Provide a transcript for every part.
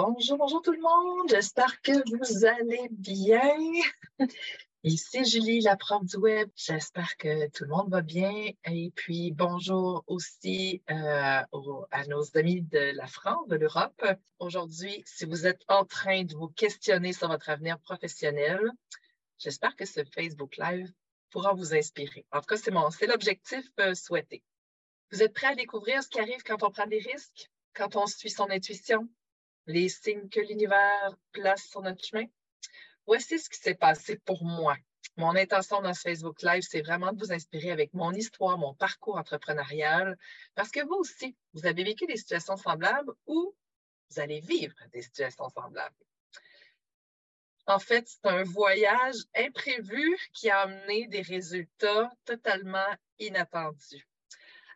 Bonjour, bonjour tout le monde. J'espère que vous allez bien. Ici Julie, la prof du web. J'espère que tout le monde va bien. Et puis bonjour aussi euh, à nos amis de la France, de l'Europe. Aujourd'hui, si vous êtes en train de vous questionner sur votre avenir professionnel, j'espère que ce Facebook Live pourra vous inspirer. En tout cas, c'est l'objectif euh, souhaité. Vous êtes prêts à découvrir ce qui arrive quand on prend des risques, quand on suit son intuition, les signes que l'univers place sur notre chemin? Voici ce qui s'est passé pour moi. Mon intention dans ce Facebook Live, c'est vraiment de vous inspirer avec mon histoire, mon parcours entrepreneurial, parce que vous aussi, vous avez vécu des situations semblables ou vous allez vivre des situations semblables. En fait, c'est un voyage imprévu qui a amené des résultats totalement inattendus.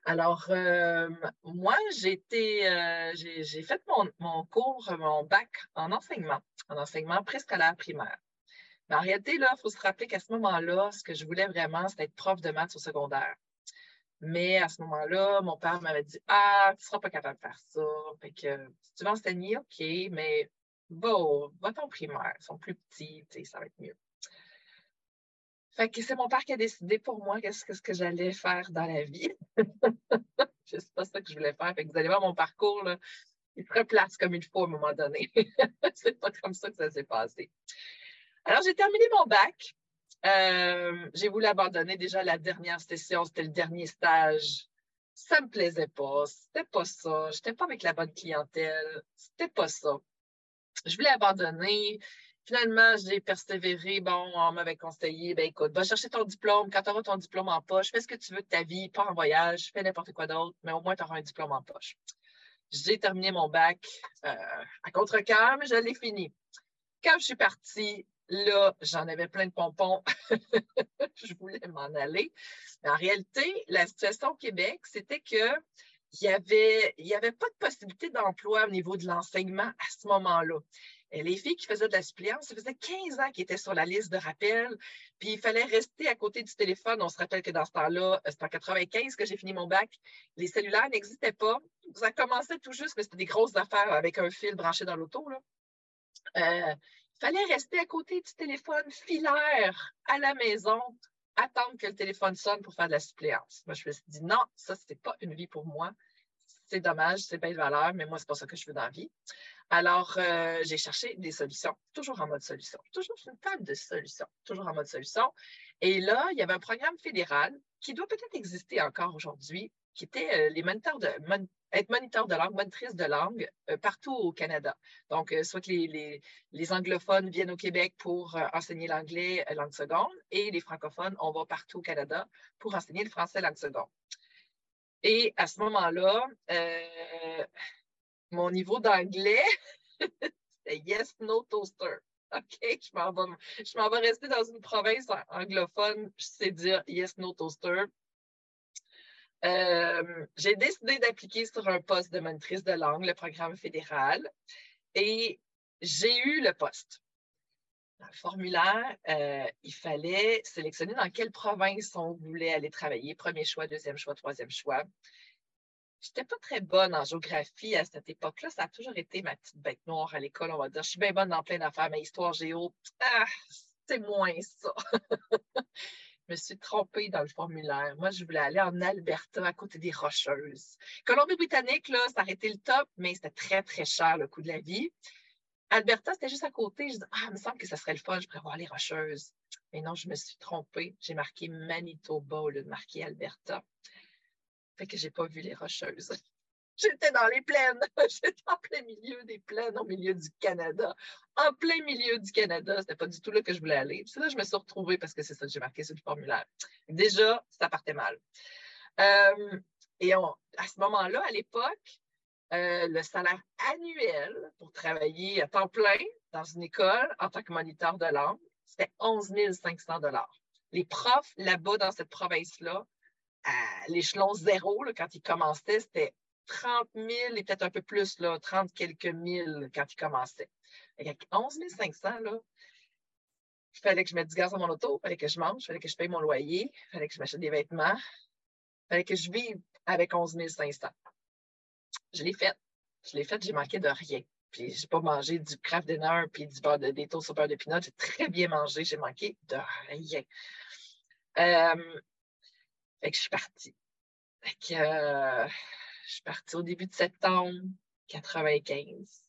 Alors, euh, moi, j'ai euh, j'ai fait mon, cours, mon bac en enseignement, en enseignement préscolaire primaire. Mais en réalité, là, il faut se rappeler qu'à ce moment-là, ce que je voulais vraiment, c'était être prof de maths au secondaire. Mais à ce moment-là, mon père m'avait dit Ah, tu ne seras pas capable de faire ça. Fait que si tu veux enseigner, OK, mais bon, va ton primaire, ils sont plus petits, ça va être mieux. Fait que c'est mon père qui a décidé pour moi qu'est-ce que, j'allais faire dans la vie. c'est pas ça que je voulais faire. Fait que vous allez voir mon parcours, il se replace comme il faut à un moment donné. c'est pas comme ça que ça s'est passé. Alors, j'ai terminé mon bac. Euh, j'ai voulu abandonner déjà la dernière session, c'était le dernier stage. Ça me plaisait pas, c'était pas ça. J'étais pas avec la bonne clientèle, c'était pas ça. Je voulais abandonner. Finalement, j'ai persévéré. Bon, on m'avait conseillé, ben écoute, va chercher ton diplôme. Quand tu auras ton diplôme en poche, fais ce que tu veux de ta vie, pas en voyage, fais n'importe quoi d'autre, mais au moins tu auras un diplôme en poche. J'ai terminé mon bac euh, à contre-cœur, mais je l'ai fini. Quand je suis partie, là, j'en avais plein de pompons. je voulais m'en aller. Mais en réalité, la situation au Québec, c'était que il n'y avait, y avait pas de possibilité d'emploi au niveau de l'enseignement à ce moment-là les filles qui faisaient de la suppléance, ça faisait 15 ans qu'ils étaient sur la liste de rappel, puis il fallait rester à côté du téléphone. On se rappelle que dans ce temps-là, euh, c'était en 95 que j'ai fini mon bac. Les cellulaires n'existaient pas. Ça commençait tout juste, mais c'était des grosses affaires avec un fil branché dans l'auto. Euh, il fallait rester à côté du téléphone filaire à la maison, attendre que le téléphone sonne pour faire de la suppléance. Moi, je me suis dit, non, ça, ce n'est pas une vie pour moi. C'est dommage, c'est belle valeur, mais moi, ce n'est pas ça que je veux dans la vie. Alors, euh, j'ai cherché des solutions, toujours en mode solution, toujours une table de solutions, toujours en mode solution. Et là, il y avait un programme fédéral qui doit peut-être exister encore aujourd'hui, qui était euh, les moniteurs de, être moniteur de langue, monitrice de langue euh, partout au Canada. Donc, soit les, anglophones viennent au Québec pour enseigner l'anglais langue seconde et les francophones, on va partout au Canada pour enseigner le français langue seconde. Et à ce moment-là, mon niveau d'anglais, c'était yes, no toaster. OK, je m'en vais, je m'en vais rester dans une province anglophone, je sais dire yes, no toaster. Euh, j'ai décidé d'appliquer sur un poste de monitrice de langue, le programme fédéral, et j'ai eu le poste. Dans le formulaire, euh, il fallait sélectionner dans quelle province on voulait aller travailler, premier choix, deuxième choix, troisième choix. Je n'étais pas très bonne en géographie à cette époque-là. Ça a toujours été ma petite bête noire à l'école, on va dire. Je suis bien bonne dans plein d'affaires, mais histoire géo, ah, c'est moins ça. je me suis trompée dans le formulaire. Moi, je voulais aller en Alberta, à côté des Rocheuses. Colombie-Britannique, là, ça aurait été le top, mais c'était très, très cher, le coût de la vie. Alberta, c'était juste à côté. Je dis, ah, il me semble que ça serait le fun, je pourrais voir les Rocheuses. Mais non, je me suis trompée. J'ai marqué Manitoba au lieu de marquer Alberta. Fait que j'ai pas vu les rocheuses. J'étais dans les plaines. J'étais en plein milieu des plaines, au milieu du Canada. En plein milieu du Canada. C'était pas du tout là que je voulais aller. C'est là je me suis retrouvée parce que c'est ça que j'ai marqué sur le formulaire. Déjà, ça partait mal. Euh, et à ce moment-là, à l'époque, euh, le salaire annuel pour travailler à temps plein dans une école en tant que moniteur de langue, c'était 11 500 Les profs là-bas dans cette province-là à l'échelon zéro, quand il commençait, c'était 30 000 et peut-être un peu plus, là, 30 quelques mille quand il commençait. Avec 11 500, là, il fallait que je mette du gaz dans mon auto, il fallait que je mange, il fallait que je paye mon loyer, il fallait que je m'achète des vêtements, il fallait que je vive avec 11 500. Je l'ai fait. Je l'ai fait, j'ai manqué de rien. puis j'ai pas mangé du craft dinner puis du beurre de, des toasts au beurre de pinot. J'ai très bien mangé, j'ai manqué de rien. Euh, fait que je suis partie. Que euh, je suis partie au début de septembre 95.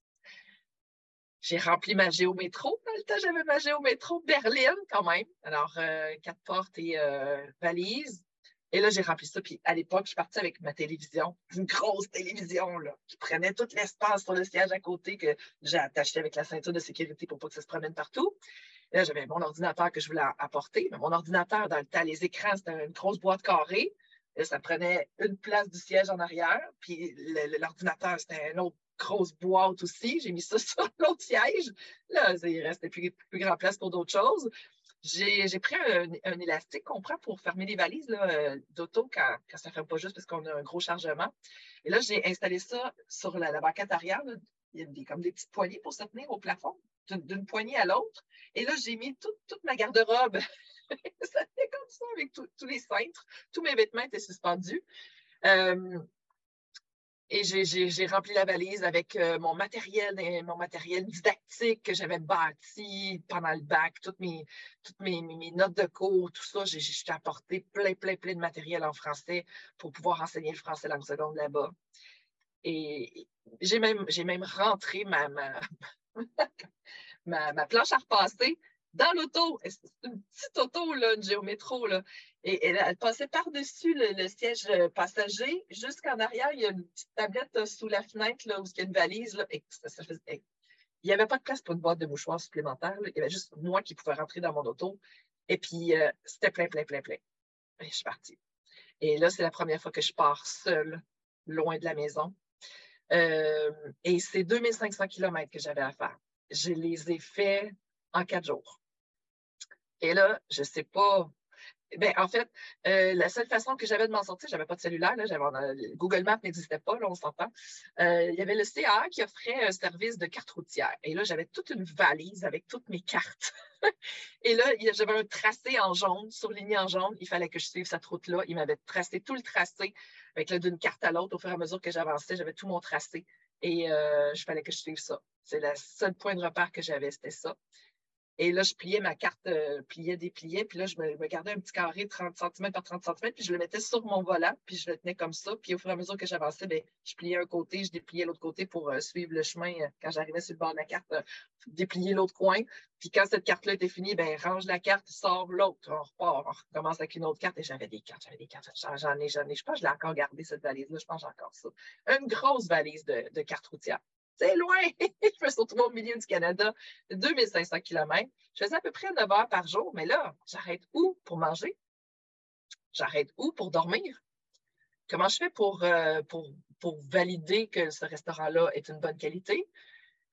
J'ai rempli ma géométro. Dans le temps, j'avais ma géométro Berlin quand même. Alors, euh, quatre portes et euh, valise. Et là, j'ai rempli ça. Puis à l'époque, je suis partie avec ma télévision, une grosse télévision là, qui prenait tout l'espace sur le siège à côté que j'ai attaché avec la ceinture de sécurité pour pas que ça se promène partout. Là, j'avais mon ordinateur que je voulais apporter. Mais mon ordinateur, dans le les écrans, c'était une grosse boîte carrée. Et ça prenait une place du siège en arrière. Puis l'ordinateur, c'était une autre grosse boîte aussi. J'ai mis ça sur l'autre siège. Là, il restait plus, plus grand place pour d'autres choses. J'ai pris un, élastique qu'on prend pour fermer les valises euh, d'auto quand, quand, ça ne ferme pas juste parce qu'on a un gros chargement. Et là, j'ai installé ça sur la, banquette arrière. Il y a comme des petites poignées pour se tenir au plafond, d'une poignée à l'autre. Et là, j'ai mis toute ma garde-robe. ça fait comme ça avec tous les cintres. Tous mes vêtements étaient suspendus. Euh, et j'ai rempli la valise avec euh, mon matériel, mon matériel didactique que j'avais bâti pendant le bac, toutes mes, toutes mes, notes de cours, tout ça. J'ai apporté plein, plein, plein de matériel en français pour pouvoir enseigner le français langue seconde là-bas. Et j'ai même, même rentré ma, ma, planche à repasser dans l'auto. C'est une petite auto, là, une géométro. Là? Et, elle, passait par-dessus le, siège euh, passager. Jusqu'en arrière, il y a une petite tablette euh, sous la fenêtre là, où il y a une valise. Là, il n'y avait pas de place pour une boîte de mouchoirs supplémentaire. Il y avait juste moi qui pouvais rentrer dans mon auto. Et puis, euh, c'était plein, plein, plein, plein. Et je suis partie. Et là, c'est la première fois que je pars seule, loin de la maison. Et c'est 2500 km que j'avais à faire. Je les ai faits en quatre jours. Et là, je ne sais pas ben, en fait, euh, la seule façon que j'avais de m'en sortir, j'avais pas de cellulaire, là, Google Maps n'existait pas, là, on s'entend. Euh, il y avait le CA qui offrait un service de carte routière. Et là, j'avais toute une valise avec toutes mes cartes. et là, j'avais un tracé en jaune, surligné en jaune. Il fallait que je suive cette route-là. Il m'avait tracé tout le tracé avec d'une carte à l'autre. Au fur et à mesure que j'avançais, j'avais tout mon tracé. Et euh, je fallait que je suive ça. C'est le seul point de repère que j'avais, c'était ça. Et là, je pliais ma carte, euh, pliais, dépliais, puis là, je me, gardais un petit carré de 30 cm par 30 cm, puis je le mettais sur mon volant, puis je le tenais comme ça. Puis au fur et à mesure que j'avançais, bien, je pliais un côté, je dépliais l'autre côté pour euh, suivre le chemin. Euh, quand j'arrivais sur le bord de la carte, déplier l'autre coin. Puis quand cette carte-là était finie, ben range la carte, sors l'autre, on repart, on recommence avec une autre carte. Et j'avais des cartes, j'avais des cartes, j'en ai, j'en ai. Je pense que je l'ai encore gardé, cette valise-là, je pense que j'ai encore ça. Une grosse valise de, de cartes routières. C'est loin! je me suis retrouvée au milieu du Canada, 2500 km. Je faisais à peu près 9 heures par jour, mais là, j'arrête où pour manger? J'arrête où pour dormir? Comment je fais pour, euh, pour, pour valider que ce restaurant-là est une bonne qualité?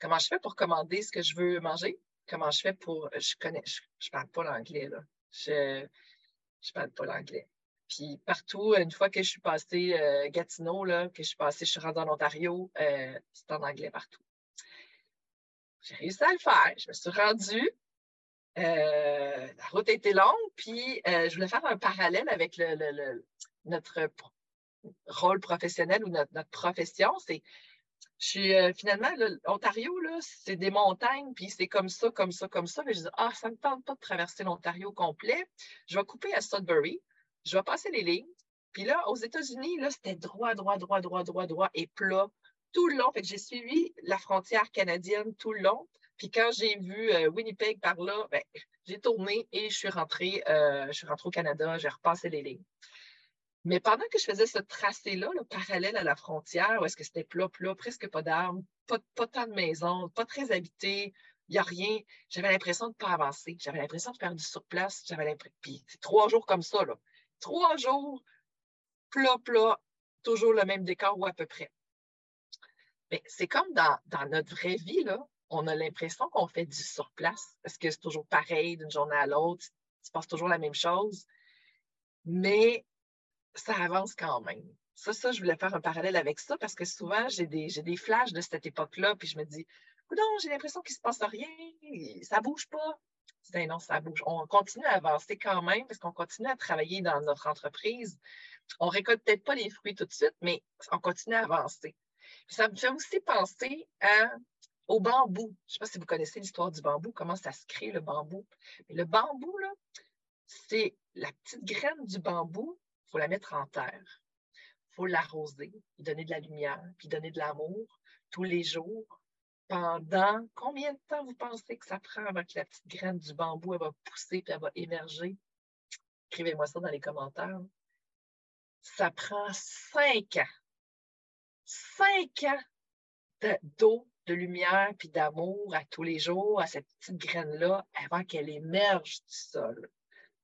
Comment je fais pour commander ce que je veux manger? Comment je fais pour. Je connais, je, ne parle pas l'anglais, là. Je ne parle pas l'anglais. Puis partout, une fois que je suis passée euh, Gatineau, là, que je suis passée, je suis rendue en Ontario, euh, c'est en anglais partout. J'ai réussi à le faire. Je me suis rendue. Euh, la route a été longue, puis je voulais faire un parallèle avec notre rôle professionnel ou notre, profession. C'est je suis finalement, l'Ontario, c'est des montagnes, puis c'est comme ça, comme ça, comme ça. Mais je dis, ah, ça ne me tente pas de traverser l'Ontario complet. Je vais couper à Sudbury je vais passer les lignes. Puis là, aux États-Unis, là, c'était droit, droit, droit, droit, droit, droit et plat tout le long. J'ai suivi la frontière canadienne tout le long. Puis quand j'ai vu euh, Winnipeg par là, ben, j'ai tourné et je suis rentrée, euh, je suis rentrée au Canada, j'ai repassé les lignes. Mais pendant que je faisais ce tracé-là, parallèle à la frontière, où est-ce que c'était plat, plat, presque pas d'arbres, pas, tant de maisons, pas très habité, il n'y a rien, j'avais l'impression de ne pas avancer. J'avais l'impression de perdre du surplace. J'avais l'impression. Puis c'est trois jours comme ça, trois jours, plat, plat, toujours le même décor ou à peu près. Mais c'est comme dans, notre vraie vie, on a l'impression qu'on fait du surplace parce que c'est toujours pareil d'une journée à l'autre, il se passe toujours la même chose, mais ça avance quand même. Ça, ça, je voulais faire un parallèle avec ça parce que souvent, j'ai des, des flashs de cette époque-là, puis je me dis, non, j'ai l'impression qu'il ne se passe rien, ça ne bouge pas. Ben non, ça bouge. On continue à avancer quand même parce qu'on continue à travailler dans notre entreprise. On récolte peut-être pas les fruits tout de suite, mais on continue à avancer. ça me fait aussi penser au bambou. Je ne sais pas si vous connaissez l'histoire du bambou, comment ça se crée le bambou. le bambou, c'est la petite graine du bambou, il faut la mettre en terre. Il faut l'arroser, lui donner de la lumière, puis donner de l'amour tous les jours. Pendant combien de temps vous pensez que ça prend avant que la petite graine du bambou elle va pousser puis elle va émerger? Écrivez-moi ça dans les commentaires. Ça prend cinq ans. Cinq ans d'eau, de, lumière puis d'amour à tous les jours à cette petite graine-là avant qu'elle émerge du sol.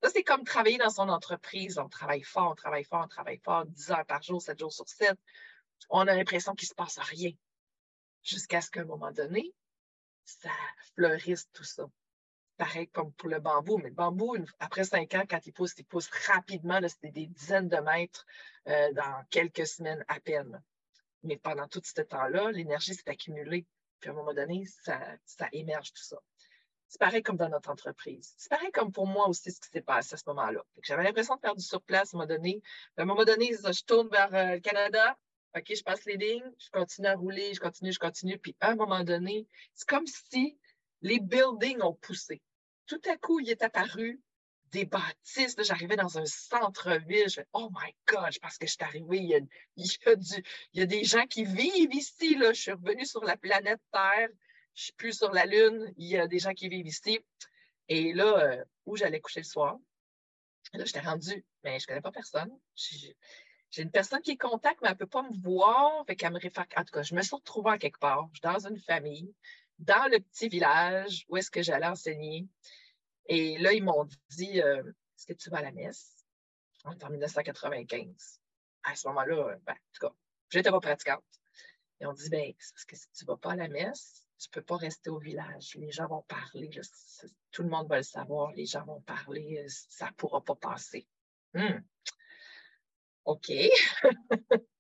Ça, c'est comme travailler dans son entreprise. On travaille fort, on travaille fort, on travaille fort, 10 heures par jour, 7 jours sur 7. On a l'impression qu'il ne se passe rien. Jusqu'à ce qu'à un moment donné, ça fleurisse tout ça. Pareil comme pour le bambou. Mais le bambou, après cinq ans, quand il pousse, il pousse rapidement. C'est des dizaines de mètres euh, dans quelques semaines à peine. Mais pendant tout ce temps-là, l'énergie s'est accumulée. Puis à un moment donné, ça, ça émerge tout ça. C'est pareil comme dans notre entreprise. C'est pareil comme pour moi aussi ce qui s'est passé à ce moment-là. J'avais l'impression de faire du surplace à un moment donné. À un moment donné, je tourne vers euh, le Canada. OK, je passe les lignes, je continue à rouler, je continue, je continue. Puis à un moment donné, c'est comme si les buildings ont poussé. Tout à coup, il est apparu des bâtisses. J'arrivais dans un centre-ville. Je fais Oh my God, parce que je suis arrivée. Il y, a, il, y a des gens qui vivent ici. Là. Je suis revenue sur la planète Terre je suis plus sur la Lune, il y a des gens qui vivent ici. Et là, euh, où j'allais coucher le soir, là, j'étais rendue, mais je ne connais pas personne. J'ai une personne qui est mais elle ne peut pas me voir. Fait qu'elle me réfère. En tout cas, je me suis retrouvée à quelque part. Je suis dans une famille, dans le petit village où est-ce que j'allais enseigner. Et là, ils m'ont dit euh, Est-ce que tu vas à la messe? en 1995. À ce moment-là, ben, en tout cas, je n'étais pas pratiquante. Et on dit ben, parce que si tu ne vas pas à la messe, tu ne peux pas rester au village. Les gens vont parler. tout le monde va le savoir. Les gens vont parler. Euh, ça ne pourra pas passer. Hmm. OK.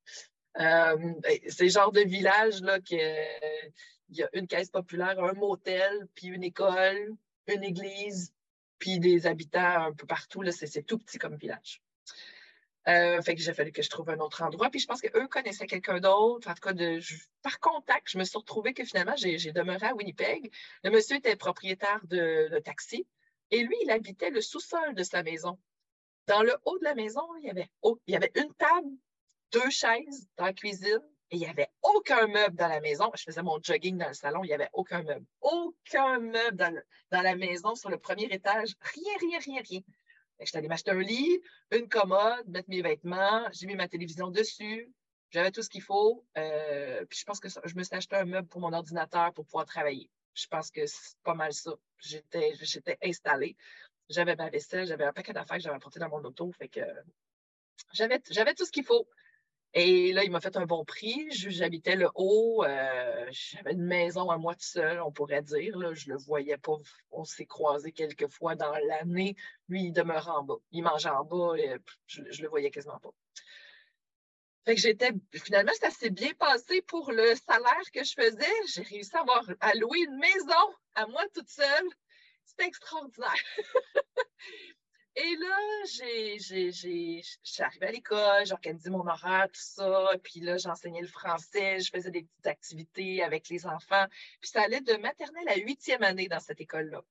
Euh, c'est le genre de village là qu'il y a une caisse populaire, un motel, puis une école, une église, puis des habitants un peu partout. C'est tout petit comme village. Euh, fait que j'ai fallu que je trouve un autre endroit. Puis je pense qu'eux connaissaient quelqu'un d'autre. En tout cas, par contact, je me suis retrouvée que finalement, j'ai demeuré à Winnipeg. Le monsieur était propriétaire de, taxi et lui, il habitait le sous-sol de sa maison. Dans le haut de la maison, il y avait, une table, deux chaises dans la cuisine et il n'y avait aucun meuble dans la maison. Je faisais mon jogging dans le salon, il n'y avait aucun meuble. Aucun meuble dans, la maison sur le premier étage. Rien, rien, rien, rien. Je suis allée m'acheter un lit, une commode, mettre mes vêtements, j'ai mis ma télévision dessus, j'avais tout ce qu'il faut. Euh, puis je pense que je me suis acheté un meuble pour mon ordinateur pour pouvoir travailler. Je pense que c'est pas mal ça. J'étais installée. J'avais ma vaisselle, j'avais un paquet d'affaires que j'avais apporté dans mon auto. Fait que j'avais, tout ce qu'il faut. Et là, il m'a fait un bon prix. J'habitais le haut. Euh, j'avais une maison à moi tout seul, on pourrait dire. Là. Je le voyais pas. On s'est croisés quelques fois dans l'année. Lui, il demeurait en bas. Il mangeait en bas. Et je ne le voyais quasiment pas. Fait que j'étais, finalement, ça s'est bien passé pour le salaire que je faisais. J'ai réussi à avoir à louer une maison à moi toute seule. C'était extraordinaire. Et là, j'ai, j'ai, j'ai, à l'école, j'organisais mon horaire, tout ça. Puis là, j'enseignais le français, je faisais des petites activités avec les enfants. Puis ça allait de maternelle à huitième année dans cette école-là.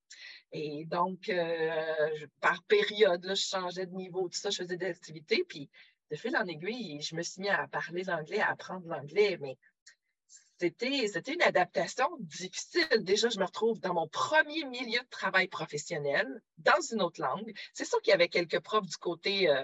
Et donc, euh, par période, je changeais de niveau, tout ça, je faisais des activités. Puis de fil en aiguille, je me suis mis à parler l'anglais, à apprendre l'anglais. Mais c'était, une adaptation difficile. Déjà, je me retrouve dans mon premier milieu de travail professionnel, dans une autre langue. C'est sûr qu'il y avait quelques profs du côté euh,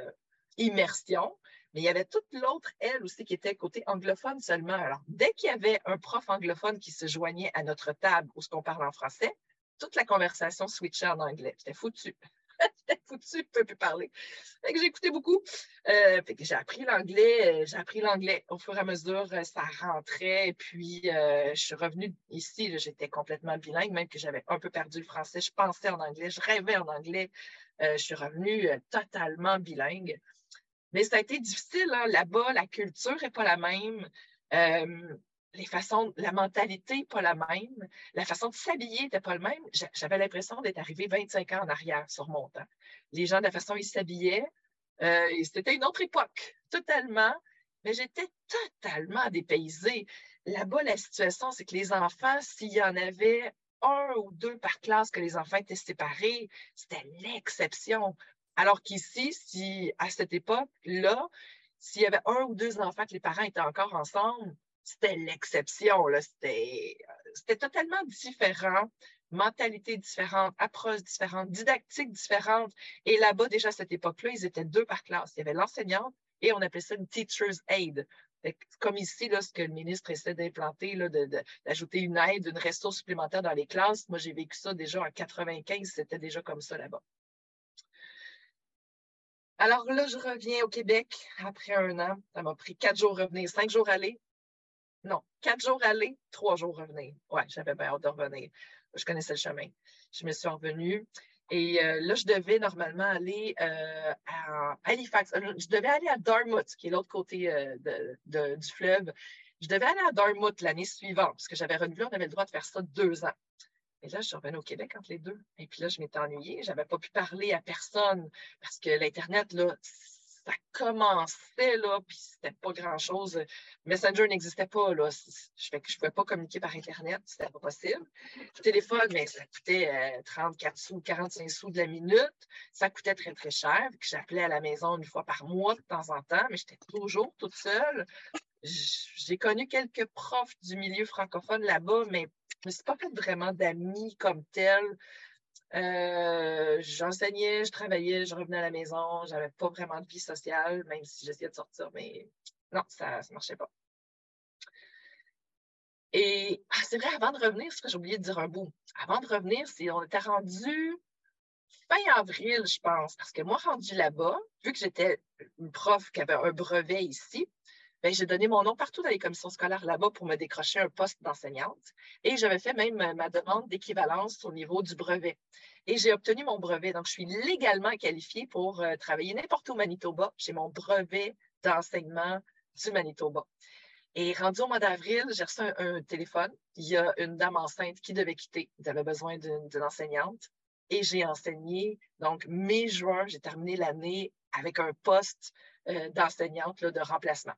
immersion, mais il y avait toute l'autre, elle aussi, qui était côté anglophone seulement. Alors, dès qu'il y avait un prof anglophone qui se joignait à notre table où ce qu'on parle en français, toute la conversation switchait en anglais. J'étais foutu. foutu, je peux plus parler. j'ai écouté beaucoup. Euh, j'ai appris l'anglais, euh, j'ai appris l'anglais au fur et à mesure, euh, ça rentrait. Et puis, je suis revenue ici, j'étais complètement bilingue, même que j'avais un peu perdu le français. Je pensais en anglais, je rêvais en anglais. je suis revenue totalement bilingue. Mais ça a été difficile, hein. là-bas, la culture n'est pas la même les façons, la mentalité pas la même, la façon de s'habiller n'était pas la même. J'avais l'impression d'être arrivé 25 ans en arrière sur mon temps. Les gens, de la façon ils s'habillaient, euh, c'était une autre époque, totalement. Mais j'étais totalement dépaysée. là-bas, la situation, c'est que les enfants, s'il y en avait un ou deux par classe que les enfants étaient séparés, c'était l'exception. Alors qu'ici, si à cette époque-là, s'il y avait un ou deux enfants que les parents étaient encore ensemble, c'était l'exception. C'était, c'était totalement différent mentalité différente, approche différente, didactique différente. Et là-bas, déjà à cette époque-là, ils étaient deux par classe. Il y avait l'enseignante et on appelait ça une teacher's aid. Comme ici, là, ce que le ministre essaie d'implanter, d'ajouter une aide, une ressource supplémentaire dans les classes. Moi, j'ai vécu ça déjà en 95, c'était déjà comme ça là-bas. Alors là, je reviens au Québec après un an. Ça m'a pris quatre jours revenir, cinq jours aller. Non, quatre jours aller, trois jours revenir. Ouais, j'avais bien hâte de revenir je connaissais le chemin. Je me suis revenue. Et euh, là, je devais normalement aller euh, à Halifax. Euh, je devais aller à Dartmouth, qui est l'autre côté du fleuve. Je devais aller à Dartmouth l'année suivante, parce que j'avais renouvelé, on avait le droit de faire ça deux ans. Et là, je revenue au Québec entre les deux. Et puis là, je m'étais ennuyée. Je n'avais pas pu parler à personne parce que l'Internet, là, ça commençait, là, puis c'était pas grand-chose. Messenger n'existait pas, là. Je ne pouvais pas communiquer par Internet, c'était pas possible. Le téléphone, mais ça coûtait 34 euh, sous, 45 sous de la minute. Ça coûtait très, très cher. J'appelais à la maison une fois par mois de temps en temps, mais j'étais toujours toute seule. J'ai connu quelques profs du milieu francophone là-bas, mais je ne suis pas fait vraiment d'amis comme tel. Euh, j'enseignais, je travaillais, je revenais à la maison, j'avais pas vraiment de vie sociale, même si j'essayais de sortir, mais non, ça ne marchait pas. Et ah, c'est vrai, avant de revenir, c'est que j'ai oublié de dire un bout. Avant de revenir, on était rendu fin avril, je pense, parce que moi, rendu là-bas, vu que j'étais une prof qui avait un brevet ici, j'ai donné mon nom partout dans les commissions scolaires là-bas pour me décrocher un poste d'enseignante. Et j'avais fait même ma demande d'équivalence au niveau du brevet. Et j'ai obtenu mon brevet. Donc, je suis légalement qualifiée pour euh, travailler n'importe où au Manitoba. J'ai mon brevet d'enseignement du Manitoba. Et rendu au mois d'avril, j'ai reçu un, téléphone. Il y a une dame enceinte qui devait quitter. Ils avaient besoin d'une enseignante. Et j'ai enseigné. Donc, mai-juin, j'ai terminé l'année avec un poste euh, d'enseignante de remplacement.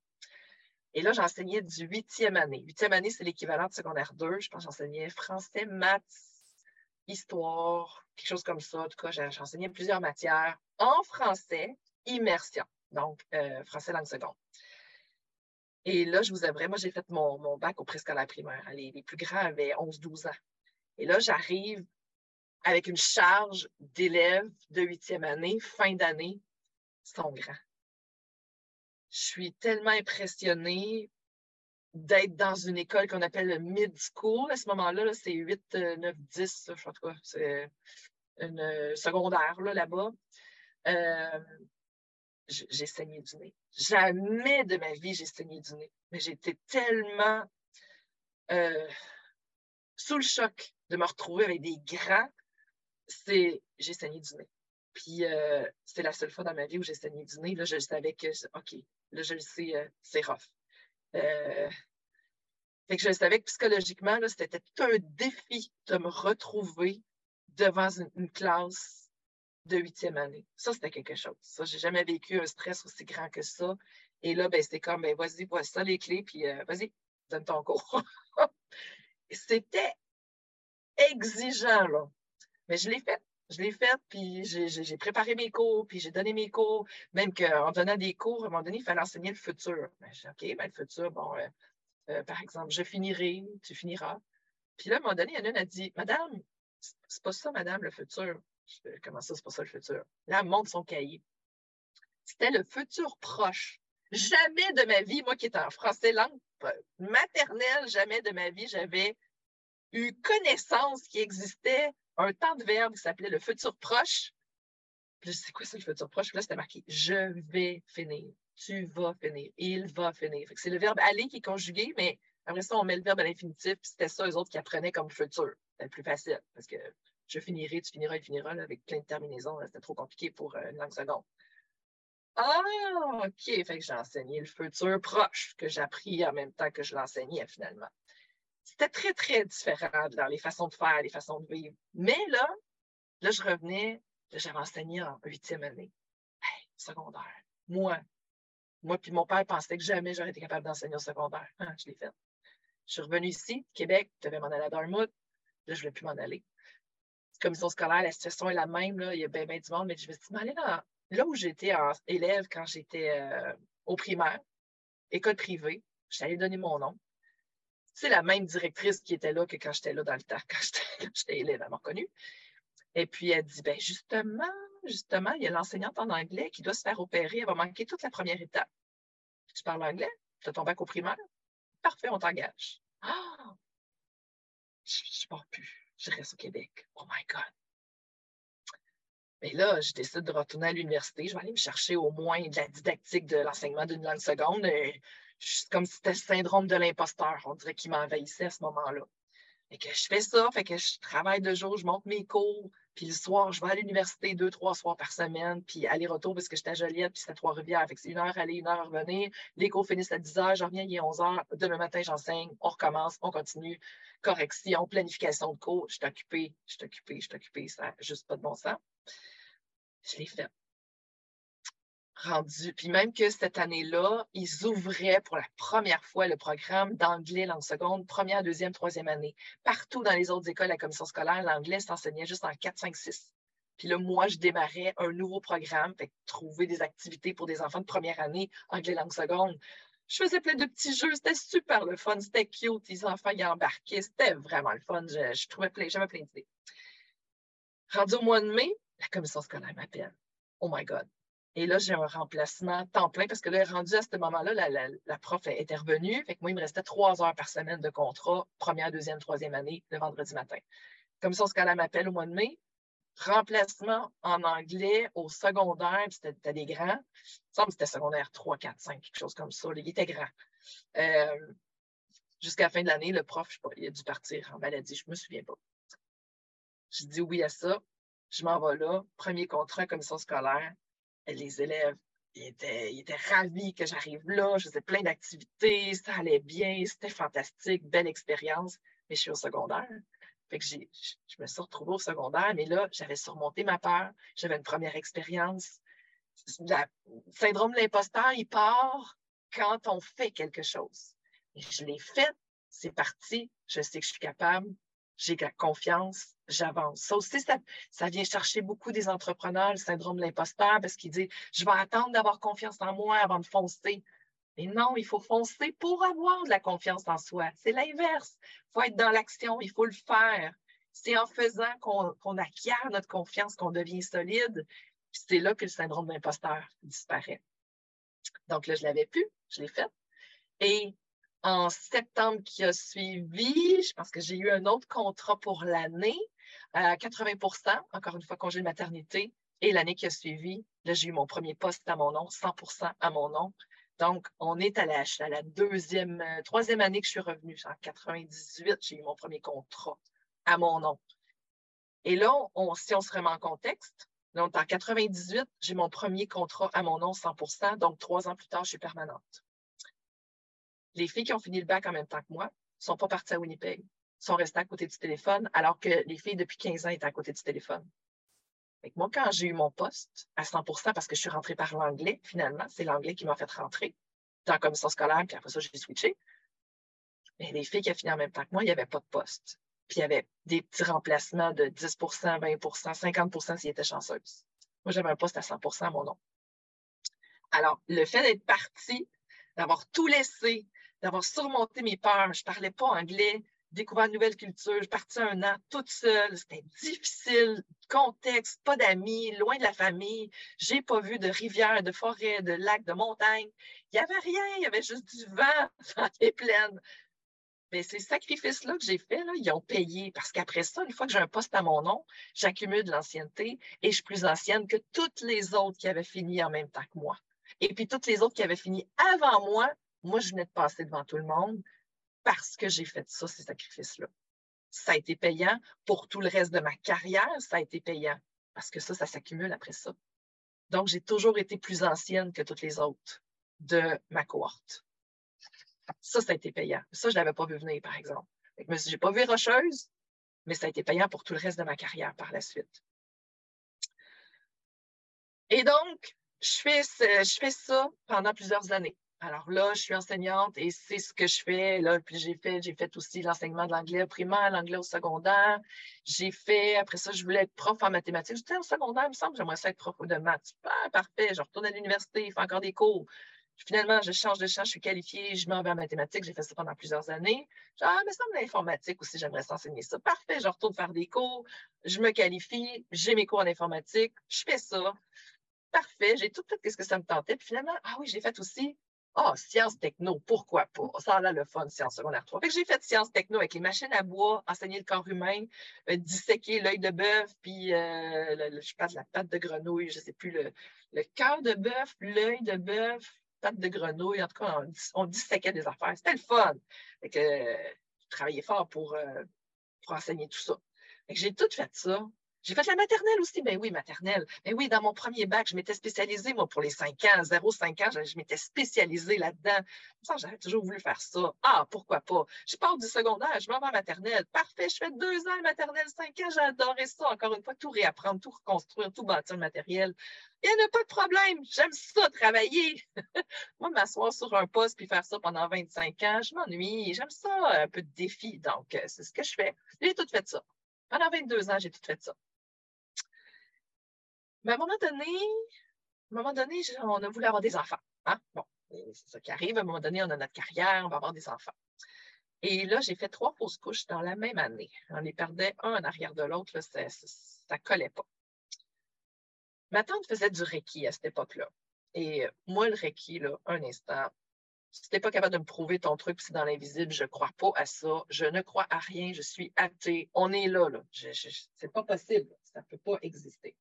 Et là, j'enseignais du huitième année. Huitième année, c'est l'équivalent de secondaire 2. Je pense que j'enseignais français, maths, histoire, quelque chose comme ça. En tout cas, j'enseignais plusieurs matières en français, immersion. Donc, euh, français langue seconde. Et là, je vous avouerai, moi, j'ai fait mon, bac au préscolaire primaire. Les, les plus grands avaient 11-12 ans. Et là, j'arrive avec une charge d'élèves de huitième année, fin d'année, sont grands je suis tellement impressionnée d'être dans une école qu'on appelle le mid-school. À ce moment-là, c'est 8, 9, 10, je crois, quoi. C'est une euh, secondaire là-bas. Euh, j'ai saigné du nez. Jamais de ma vie, j'ai saigné du nez. Mais j'étais tellement euh, sous le choc de me retrouver avec des grands. C'est, j'ai saigné du nez. Puis c'est la seule fois dans ma vie où j'ai saigné du nez. Là, je savais que, OK, Là, je le sais, euh, c'est rough. Euh, fait que je savais que psychologiquement, c'était tout un défi de me retrouver devant une, classe de huitième année. Ça, c'était quelque chose. Ça, j'ai jamais vécu un stress aussi grand que ça. Et là, ben, c'était comme, ben, vas-y, voici ça les clés, puis euh, vas-y, donne ton cours. c'était exigeant, là. Mais je l'ai fait je l'ai fait, puis j'ai préparé mes cours, puis j'ai donné mes cours, même qu'en donnant des cours, à un moment donné, il fallait enseigner le futur. Ben, j'ai OK, ben, le futur, bon, euh, euh, par exemple, je finirai, tu finiras. Puis là, à un moment donné, il y en a une a dit, Madame, c'est pas ça, Madame, le futur. Comment ça, c'est pas ça le futur? Là, elle montre son cahier. C'était le futur proche. Jamais de ma vie, moi qui étais en français langue euh, maternelle, jamais de ma vie, j'avais eu connaissance qu'il existait un temps de verbe qui s'appelait le futur proche. Puis je sais quoi, c'est le futur proche? Puis là, c'était marqué Je vais finir. Tu vas finir. Il va finir. C'est le verbe aller qui est conjugué, mais après ça, on met le verbe à l'infinitif. Puis c'était ça, eux autres, qui apprenaient comme futur. C'était plus facile parce que je finirai, tu finiras, il finira avec plein de terminaisons. C'était trop compliqué pour euh, une langue seconde. Ah, OK. Fait que j'ai enseigné le futur proche que j'ai appris en même temps que je l'enseignais finalement. C'était très, très différent dans les façons de faire, les façons de vivre. Mais là, là, je revenais, j'avais enseigné en huitième année. secondaire. Moi. Moi, puis mon père pensait que jamais j'aurais été capable d'enseigner au secondaire. Ah, je l'ai fait. Je suis revenue ici, Québec, je devais m'en aller à Dartmouth. Là, je ne voulais plus m'en aller. Commission scolaire, la situation est la même. Là. Il y a bien, bien du monde, mais je me suis dit, dans là où j'étais élève quand j'étais euh, au primaire, école privée, je allée donner mon nom. C'est la même directrice qui était là que quand j'étais là dans le temps, quand j'étais élève, elle m'a reconnue. Et puis, elle dit, ben justement, justement, il y a l'enseignante en anglais qui doit se faire opérer. Elle va manquer toute la première étape. Tu parles anglais? Tu as ton bac au primaire? Parfait, on t'engage. Ah! Je ne pars plus. Je reste au Québec. Oh my God. Mais là, je décide de retourner à l'université. Je vais aller me chercher au moins de la didactique de l'enseignement d'une langue seconde. C'est comme si c'était le syndrome de l'imposteur. On dirait qu'il m'envahissait à ce moment-là. Et que je fais ça, fait que je travaille de jour, je monte mes cours, puis le soir, je vais à l'université deux, trois soirs par semaine, puis aller-retour parce que j'étais à Joliette, puis c'était à Trois-Rivières. Fait c'est une heure aller, une heure revenir. Les cours finissent à 10 heures, je reviens, il est 11 heures. Demain matin, j'enseigne, on recommence, on continue. Correction, planification de cours. Je suis occupée, je suis occupée, je suis occupée. Ça n'a juste pas de bon sens. Je l'ai fait rendu. Puis même que cette année-là, ils ouvraient pour la première fois le programme d'anglais langue seconde, première, deuxième, troisième année. Partout dans les autres écoles la commission scolaire, l'anglais s'enseignait juste en 4, 5, 6. Puis là, moi, je démarrais un nouveau programme, fait trouver des activités pour des enfants de première année, anglais langue seconde. Je faisais plein de petits jeux, c'était super le fun, c'était cute, les enfants y embarquaient, c'était vraiment le fun, je, trouvais plein, j'avais plein d'idées. Rendu au mois de mai, la commission scolaire m'appelle. Oh my God, et là, j'ai un remplacement temps plein parce que là, rendu à ce moment-là, la, prof était revenue. Fait que moi, il me restait trois heures par semaine de contrat, première, deuxième, troisième année, le vendredi matin. Comme ça, m'appelle au mois de mai, remplacement en anglais au secondaire, c'était des grands. Ça me c'était secondaire 3, 4, 5, quelque chose comme ça. il était grand. Euh, jusqu'à la fin de l'année, le prof, je sais pas, il a dû partir en maladie, je me souviens pas. Je dis oui à ça. Je m'en vais là. Premier contrat, commission scolaire les élèves étaient, ravis que j'arrive là. Je faisais plein d'activités, ça allait bien, c'était fantastique, belle expérience. Mais je suis au secondaire. Fait que je me suis retrouvée au secondaire, mais là, j'avais surmonté ma peur. J'avais une première expérience. Le syndrome de l'imposteur, il part quand on fait quelque chose. Je l'ai fait, c'est parti, je sais que je suis capable, j'ai confiance, j'avance. Ça aussi, ça, vient chercher beaucoup des entrepreneurs, le syndrome de l'imposteur, parce qu'ils disent Je vais attendre d'avoir confiance en moi avant de foncer. Mais non, il faut foncer pour avoir de la confiance en soi. C'est l'inverse. Il faut être dans l'action, il faut le faire. C'est en faisant qu'on acquiert notre confiance, qu'on devient solide. c'est là que le syndrome de l'imposteur disparaît. Donc là, je l'avais pu, je l'ai fait. Et en septembre qui a suivi, je pense que j'ai eu un autre contrat pour l'année, à 80% encore une fois, congé de maternité. Et l'année qui a suivi, là, j'ai eu mon premier poste à mon nom, 100% à mon nom. Donc, on est à la, la deuxième, euh, troisième année que je suis revenue. En 98, j'ai eu mon premier contrat à mon nom. Et là, si on se remet en contexte, donc en 98, j'ai mon premier contrat à mon nom 100% donc trois ans plus tard, je suis permanente les filles qui ont fini le bac en même temps que moi sont pas parties à Winnipeg, sont restées à côté du téléphone, alors que les filles depuis 15 ans étaient à côté du téléphone. moi, quand j'ai eu mon poste à 100% parce que je suis rentrée par l'anglais, finalement, c'est l'anglais qui m'a fait rentrer dans la commission scolaire, puis après ça, j'ai switché. Mais les filles qui ont fini en même temps que moi, il n'y avait pas de poste. Puis il y avait des petits remplacements de 10% 20% 50% s'ils étaient chanceuses. Moi, j'avais un poste à 100% à mon nom. Alors, le fait d'être partie, d'avoir tout laissé, d'avoir surmonté mes peurs. Je ne parlais pas anglais, découvert une nouvelle culture. Je partais un an toute seule. C'était difficile. Contexte, pas d'amis, loin de la famille. J'ai pas vu de rivière, de forêt, de lac, de montagne. Il n'y avait rien. Il y avait juste du vent dans les plaines. Mais ces sacrifices-là que j'ai faits, ils ont payé parce qu'après ça, une fois que j'ai un poste à mon nom, j'accumule de l'ancienneté et je suis plus ancienne que toutes les autres qui avaient fini en même temps que moi. Et puis toutes les autres qui avaient fini avant moi, moi, je venais de passer devant tout le monde parce que j'ai fait ça, ces sacrifices-là. Ça a été payant. Pour tout le reste de ma carrière, ça a été payant parce que ça, ça s'accumule après ça. Donc, j'ai toujours été plus ancienne que toutes les autres de ma cohorte. Ça, ça a été payant. Ça, je ne l'avais pas vu venir, par exemple. Je n'ai pas vu Rocheuse, mais ça a été payant pour tout le reste de ma carrière par la suite. Et donc, je fais, je fais ça pendant plusieurs années Alors là, je suis enseignante et c'est ce que je fais. Là, puis j'ai fait, j'ai fait aussi l'enseignement de l'anglais au primaire, l'anglais au secondaire. J'ai fait, après ça, je voulais être prof en mathématiques. J'étais au secondaire, il me semble, j'aimerais ça être prof de maths. Parfait. Je retourne à l'université, je fais encore des cours. Finalement, je change de champ, je suis qualifiée, je m'en vais en mathématiques, j'ai fait ça pendant plusieurs années. Genre, ah, mais ça me l'informatique aussi, j'aimerais s'enseigner ça. Parfait, je retourne faire des cours, je me qualifie, j'ai mes cours en informatique, je fais ça. Parfait, j'ai tout fait ce que ça me tentait. Puis finalement, ah oui, j'ai fait aussi oh, sciences techno, pourquoi pas? Ça a le fun, sciences secondaire 3. Fait que j'ai fait sciences techno avec les machines à bois, enseigner le corps humain, euh, disséquer l'œil de bœuf, puis euh, je passe la patte de grenouille, je ne sais plus, le, le cœur de bœuf, l'œil de bœuf, patte de grenouille. En tout cas, on, disséquait des affaires. C'était le fun. Fait que je travaillais fort pour, euh, pour enseigner tout ça. J'ai tout fait ça. J'ai fait la maternelle aussi. Ben oui, maternelle. Ben oui, dans mon premier bac, je m'étais spécialisée, moi, pour les 5 ans, 0-5 ans, je, m'étais spécialisée là-dedans. J'avais toujours voulu faire ça. Ah, pourquoi pas? Je pars du secondaire, je vais en maternelle. Parfait, je fais deux ans maternelle, 5 ans, j'ai adoré ça. Encore une fois, tout réapprendre, tout reconstruire, tout bâtir le matériel. Il n'y a pas de problème. J'aime ça, travailler. moi, m'asseoir sur un poste puis faire ça pendant 25 ans, je m'ennuie. J'aime ça, un peu de défi. Donc, euh, c'est ce que je fais. J'ai tout fait ça. Pendant 22 ans, j'ai tout fait ça. Mais à un moment donné, à un moment donné, on a voulu avoir des enfants. Hein? Bon, c'est ça qui arrive. À un moment donné, on a notre carrière, on va avoir des enfants. Et là, j'ai fait trois fausses couches dans la même année. On les perdait un en arrière de l'autre, ça ne collait pas. Ma tante faisait du Reiki à cette époque-là. Et moi, le Reiki, là, un instant, si tu n'es pas capable de me prouver ton truc, c'est dans l'invisible, je ne crois pas à ça. Je ne crois à rien, je suis athée. On est là, là. Ce n'est pas possible. Ça ne peut pas exister.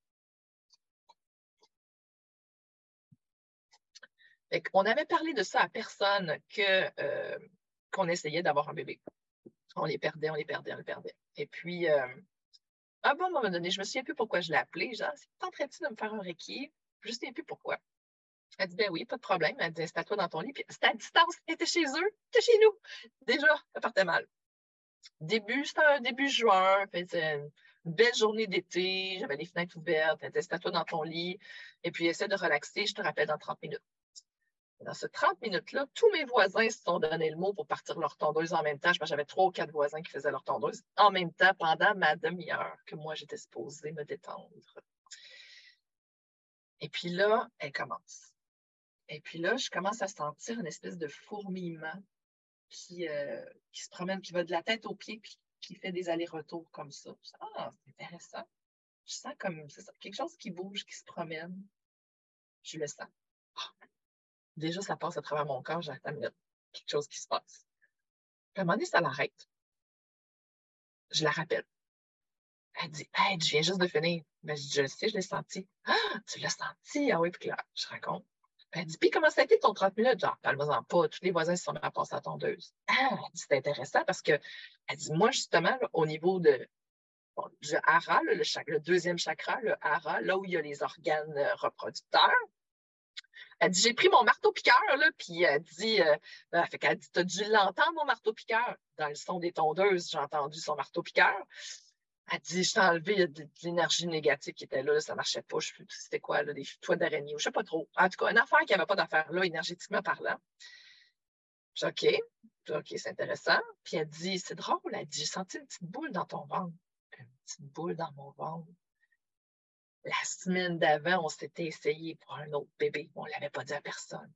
On avait parlé de ça à personne euh, qu'on essayait d'avoir un bébé. On les perdait, on les perdait, on les perdait. Et puis, euh, à un bon moment donné, je me souviens plus pourquoi je l'ai appelé. Genre, tenterais-tu de me faire un reiki? Je ne souviens plus pourquoi. Elle dit, ben oui, pas de problème. Elle dit, installe-toi dans ton lit. Puis c'était à distance. Elle était chez eux, était chez nous. Déjà, ça partait mal. Début, c'était un début juin. C'était une belle journée d'été. J'avais les fenêtres ouvertes. Elle dit, installe-toi dans ton lit. Et puis, essaie de relaxer. Je te rappelle dans 30 minutes. Dans ces 30 minutes-là, tous mes voisins se sont donné le mot pour partir leur tondeuse en même temps. Je pense que j'avais trois ou quatre voisins qui faisaient leur tondeuse en même temps pendant ma demi-heure que moi, j'étais supposée me détendre. Et puis là, elle commence. Et puis là, je commence à sentir une espèce de fourmillement qui, euh, qui se promène, qui va de la tête aux pieds, puis qui fait des allers-retours comme ça. Ah, c'est intéressant. Je sens comme quelque chose qui bouge, qui se promène. Je le sens. Déjà, ça passe à travers mon corps, j'ai quelque chose qui se passe. Puis à un moment donné, ça l'arrête. Je la rappelle. Elle dit Hey, je viens juste de finir. Ben, je dis, je le sais, je l'ai senti. Ah, tu l'as senti? Ah oui, puis là, je raconte. Elle dit Puis comment ça a été ton 30 minutes? Genre, parle-moi-en pas. Tous les voisins se sont mis à passer à tondeuse. Ah, elle dit C'est intéressant parce que, elle dit Moi, justement, au niveau de, du hara, le, le, deuxième chakra, le hara, là où il y a les organes euh, reproducteurs, elle dit, j'ai pris mon marteau-piqueur, là, puis elle dit, euh, ben, fait qu'elle dit, t'as dû l'entendre, mon marteau-piqueur? Dans le son des tondeuses, j'ai entendu son marteau-piqueur. Elle dit, je t'ai enlevé de, l'énergie négative qui était là, ça ne marchait pas. Je sais plus c'était quoi, là, des toits d'araignée, je ne sais pas trop. En tout cas, une affaire qui n'avait pas d'affaire là, énergétiquement parlant. Dis, OK, OK, c'est intéressant. Puis elle dit, c'est drôle, elle dit, j'ai senti une petite boule dans ton ventre. Une petite boule dans mon ventre. La semaine d'avant, on s'était essayé pour un autre bébé. On ne l'avait pas dit à personne.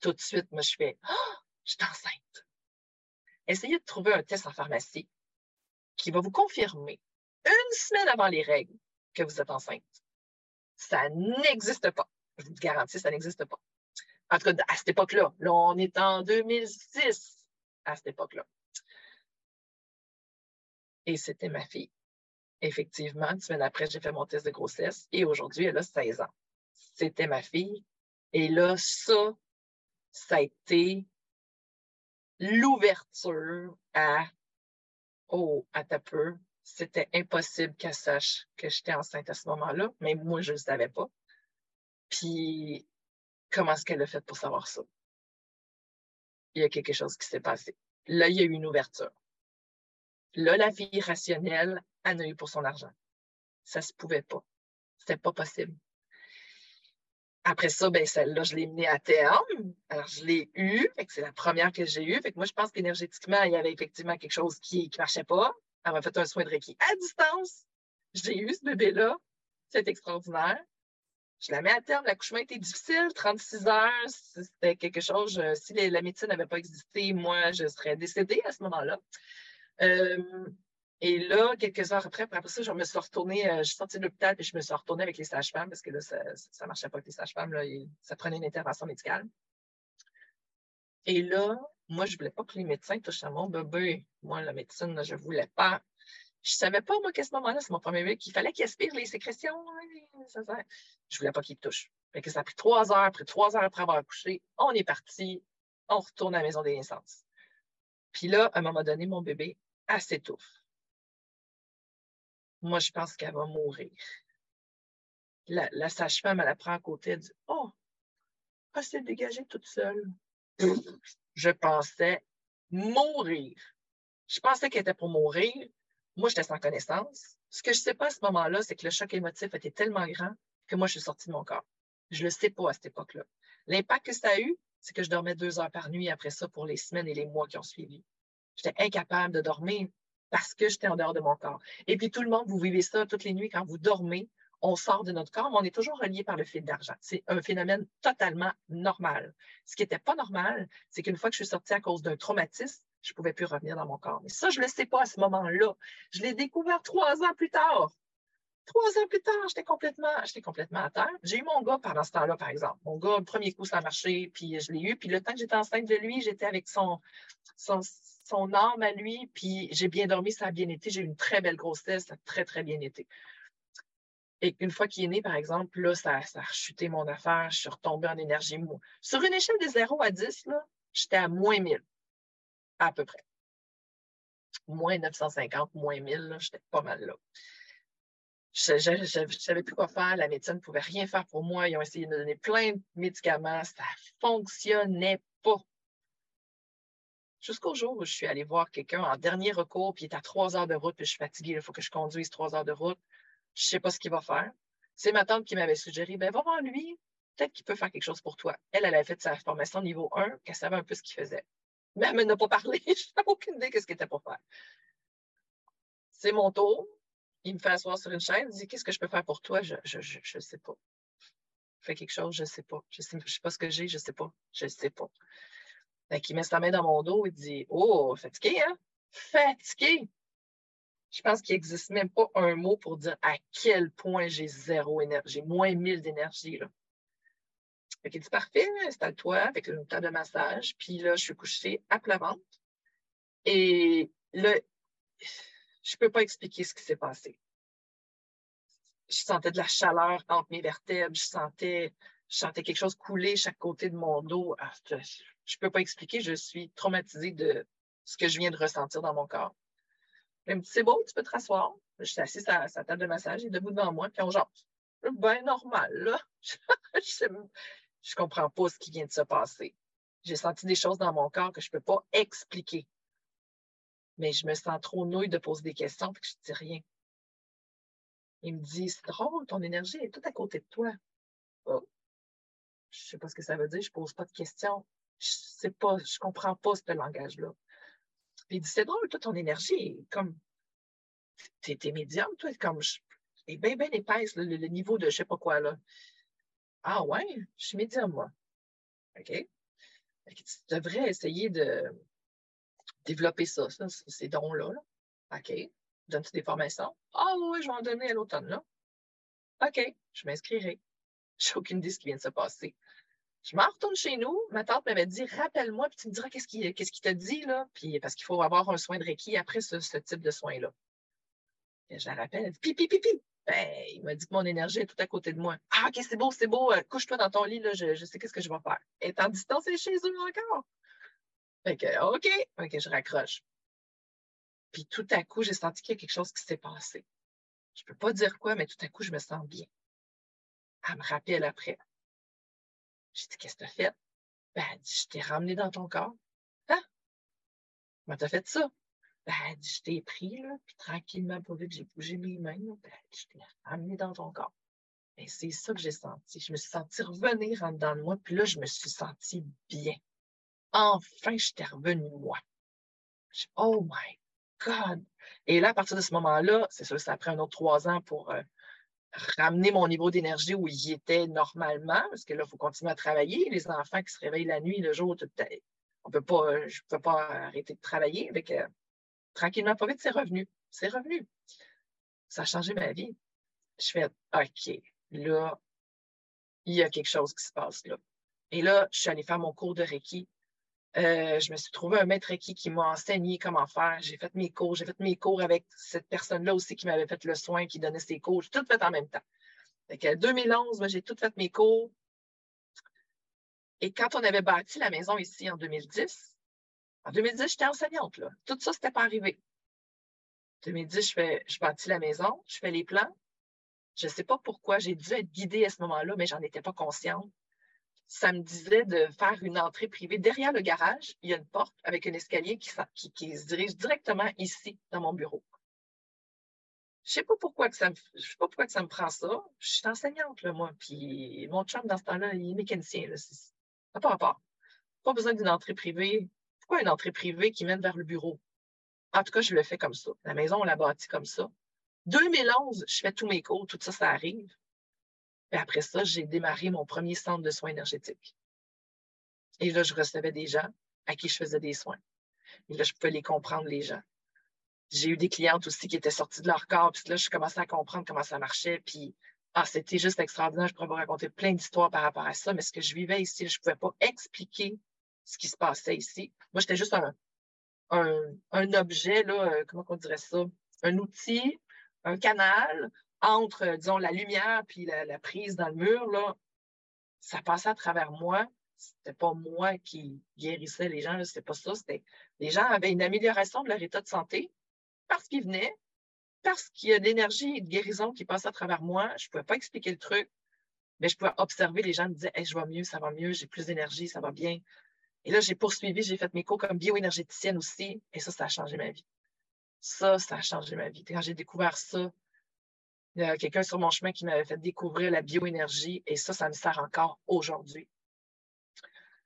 Tout de suite, moi, je fais Ah, je suis enceinte. Essayez de trouver un test en pharmacie qui va vous confirmer une semaine avant les règles que vous êtes enceinte. Ça n'existe pas. Je vous garantis, ça n'existe pas. En tout cas, à cette époque-là. Là, on est en 2006 à cette époque-là. Et c'était ma fille. Effectivement, une semaine après, j'ai fait mon test de grossesse et aujourd'hui, elle a 16 ans. C'était ma fille. Et là, ça, ça a été l'ouverture à Oh, à ta peu. C'était impossible qu'elle sache que j'étais enceinte à ce moment-là, mais moi, je ne le savais pas. Puis, comment est-ce qu'elle a fait pour savoir ça? Il y a quelque chose qui s'est passé. Là, il y a eu une ouverture. Là, la vie rationnelle en a eu pour son argent. Ça se pouvait pas. C'était pas possible. après ça, ben, celle-là, je l'ai menée à terme. Alors, je l'ai eue. C'est la première que j'ai eue. Moi, je pense qu'énergétiquement, il y avait effectivement quelque chose qui ne marchait pas. Elle m'a fait un soin de Reiki à distance. J'ai eu ce bébé-là. C'est extraordinaire. Je la mets à terme. L'accouchement était difficile, 36 heures. C'était quelque chose. Euh, si la médecine n'avait pas existé, moi, je serais décédée à ce moment-là. Euh, et là, quelques heures après, après ça, je me suis retournée, euh, je suis sortie de l'hôpital et je me suis retournée avec les sages-femmes parce que là, ça ne marchait pas avec les sages-femmes. Ça prenait une intervention médicale. Et là, moi, je ne voulais pas que les médecins touchent à mon bébé. Moi, la médecine, je ne voulais pas. Je ne savais pas, moi, qu'à ce moment-là, c'est mon premier bébé, qu'il fallait qu'il aspire les sécrétions. Je ne voulais pas qu'il touche. Fait que ça a pris trois heures. Après trois heures après avoir accouché, on est parti. On retourne à la maison des naissances. Puis là, à un moment donné, mon bébé, elle s'étouffe. Moi, je pense qu'elle va mourir. La, sage-femme, elle apprend à côté, elle dit Oh, elle s'est dégagée toute seule. je pensais mourir. Je pensais qu'elle était pour mourir. Moi, j'étais sans connaissance. Ce que je ne sais pas à ce moment-là, c'est que le choc émotif était tellement grand que moi, je suis sortie de mon corps. Je ne le sais pas à cette époque-là. L'impact que ça a eu, c'est que je dormais deux heures par nuit après ça pour les semaines et les mois qui ont suivi. J'étais incapable de dormir parce que j'étais en dehors de mon corps. Et puis tout le monde, vous vivez ça toutes les nuits quand vous dormez. On sort de notre corps, mais on est toujours relié par le fil d'argent. C'est un phénomène totalement normal. Ce qui n'était pas normal, c'est qu'une fois que je suis sortie à cause d'un traumatisme, je ne pouvais plus revenir dans mon corps. Mais ça, je ne le sais pas à ce moment-là. Je l'ai découvert trois ans plus tard. Trois ans plus tard, j'étais complètement, j'étais complètement à terre. J'ai eu mon gars pendant ce temps-là, par exemple. Mon gars, le premier coup, ça a marché, puis je l'ai eu. Puis le temps que j'étais enceinte de lui, j'étais avec son, son, son âme à lui, puis j'ai bien dormi, ça a bien été. J'ai eu une très belle grossesse, ça a très, très bien été. Et une fois qu'il est né, par exemple, là, ça, ça a rechuté mon affaire, je suis retombée en énergie. Sur une échelle de 0 à 10, j'étais à moins 1000, à peu près. Moins 950, moins 1000, j'étais pas mal là. Je ne savais plus quoi faire. La médecine ne pouvait rien faire pour moi. Ils ont essayé de me donner plein de médicaments. Ça fonctionnait pas. Jusqu'au jour où je suis allée voir quelqu'un en dernier recours, puis il est à trois heures de route, puis je suis fatiguée, il faut que je conduise trois heures de route. Je ne sais pas ce qu'il va faire. C'est ma tante qui m'avait suggéré, ben va voir lui, peut-être qu'il peut faire quelque chose pour toi. Elle, elle avait fait sa formation niveau 1, qu'elle savait un peu ce qu'il faisait. Mais elle ne m'a pas parlé, je n'avais aucune idée de ce qu'il était pour faire. C'est mon tour. Il me fait asseoir sur une chaise, il dit Qu'est-ce que je peux faire pour toi? Je ne sais pas. Fais quelque chose, je ne sais pas. Je ne sais, sais, pas ce que j'ai, je ne sais pas. Je ne sais pas. Il met sa main dans mon dos et dit Oh, fatigué, hein? Fatigué! Je pense qu'il n'existe même pas un mot pour dire à quel point j'ai zéro énergie, moins 1000 d'énergie. Là. Dit Parfait, installe-toi avec une table de massage. Puis là, je suis couchée à plat ventre. Et là, je ne peux pas expliquer ce qui s'est passé. Je sentais de la chaleur entre mes vertèbres, je sentais, je sentais quelque chose couler chaque côté de mon dos. Ah, je ne peux pas expliquer, je suis traumatisée de ce que je viens de ressentir dans mon corps. Elle me dit C'est beau, tu peux te rasseoir. Je suis assise à sa table de massage, il est debout devant moi, puis on jase. Ben normal, là. je ne comprends pas ce qui vient de se passer. J'ai senti des choses dans mon corps que je ne peux pas expliquer mais je me sens trop nouille de poser des questions, puis que je ne dis rien. Il me dit, c'est drôle, ton énergie est tout à côté de toi. Oh. Je ne sais pas ce que ça veut dire, je ne pose pas de questions. Je sais pas, je ne comprends pas ce langage-là. il dit, c'est drôle, toi, ton énergie est comme. Tu es, médium, toi, comme. Je, est bien, bien épaisse, le, niveau de je ne sais pas quoi, là. Ah ouais, je suis médium, moi. OK? Tu devrais essayer de, développer ça, ces dons-là. OK. Donnes-tu des formations? Ah oui, je vais en donner à l'automne, là. OK, je m'inscrirai. J'ai aucune idée de ce qui vient de se passer. Je m'en retourne chez nous. Ma tante m'avait dit Rappelle-moi, puis tu me diras qu'est-ce qu'il qu t'a dit, là. Puis parce qu'il faut avoir un soin de Reiki après ce, type de soin-là. Je la rappelle, elle dit Pipi, pipi. Ben, il m'a dit que mon énergie est tout à côté de moi. Ah, OK, c'est beau, c'est beau. Euh, couche-toi dans ton lit, là, je, je sais qu'est-ce que je vais faire. Elle est en distance, est chez eux encore. Fait que, OK, OK, je raccroche. Puis tout à coup, j'ai senti qu'il y a quelque chose qui s'est passé. Je ne peux pas dire quoi, mais tout à coup, je me sens bien. Elle me rappelle après. J'ai dit, qu'est-ce que tu as fait? Ben, elle dit, je t'ai ramené dans ton corps. Hein? Comment t'as fait ça? Ben, elle dit, je t'ai pris, là, puis tranquillement, pour que j'ai bougé mes mains, ben, je t'ai ramené dans ton corps. Et c'est ça que j'ai senti. Je me suis sentie revenir en dedans de moi, puis là, je me suis sentie bien. Enfin, j'étais revenue moi. oh my God! Et là, à partir de ce moment-là, c'est sûr, ça a pris un autre trois ans pour euh, ramener mon niveau d'énergie où il était normalement, parce que là, il faut continuer à travailler. Les enfants qui se réveillent la nuit, le jour, on peut pas, euh, je ne peux pas arrêter de travailler. Avec, euh, tranquillement, pas vite, c'est revenu. C'est revenu. Ça a changé ma vie. Je fais OK, là, il y a quelque chose qui se passe là. Et là, je suis allée faire mon cours de Reiki. Euh, je me suis trouvé un maître Reiki qui m'a enseigné comment faire. J'ai fait mes cours. J'ai fait mes cours avec cette personne-là aussi qui m'avait fait le soin, qui donnait ses cours. J'ai tout fait en même temps. En 2011, j'ai tout fait mes cours. Et quand on avait bâti la maison ici en 2010, en 2010, j'étais enseignante. Tout ça, c'était pas arrivé. En 2010, je, fais, je bâtis la maison, je fais les plans. Je ne sais pas pourquoi j'ai dû être guidée à ce moment-là, mais j'en étais pas consciente ça me disait de faire une entrée privée. Derrière le garage, il y a une porte avec un escalier qui, se dirige directement ici, dans mon bureau. Je ne sais pas pourquoi que ça me, je sais pas pourquoi que ça me prend ça. Je suis enseignante, là, moi. Puis mon chum, dans ce temps-là, il est mécanicien. Là. Ça n'a pas rapport. Pas besoin d'une entrée privée. Pourquoi une entrée privée qui mène vers le bureau? En tout cas, je le fais comme ça. La maison, on l'a bâtie comme ça. 2011, je fais tous mes cours, tout ça, ça arrive. Et après ça, j'ai démarré mon premier centre de soins énergétiques. Et là, je recevais des gens à qui je faisais des soins. Et là, je pouvais les comprendre, les gens. J'ai eu des clientes aussi qui étaient sorties de leur corps, puis là, je commençais à comprendre comment ça marchait, puis ah, c'était juste extraordinaire. Je pourrais vous raconter plein d'histoires par rapport à ça, mais ce que je vivais ici, je ne pouvais pas expliquer ce qui se passait ici. Moi, j'étais juste un, objet, là, euh, comment on dirait ça? Un outil, un canal entre, disons, la lumière puis la, prise dans le mur, ça passait à travers moi. C'était pas moi qui guérissais les gens, c'était pas ça. C'était les gens avaient une amélioration de leur état de santé parce qu'ils venaient, parce qu'il y a de l'énergie et de guérison qui passe à travers moi. Je ne pouvais pas expliquer le truc, mais je pouvais observer les gens me disaient je vais mieux, ça va mieux, j'ai plus d'énergie, ça va bien. Et là, j'ai poursuivi, j'ai fait mes cours comme bioénergéticienne aussi, et ça, ça a changé ma vie. Ça, ça a changé ma vie. Quand j'ai découvert ça, il y a quelqu'un sur mon chemin qui m'avait fait découvrir la bioénergie et ça, ça me sert encore aujourd'hui.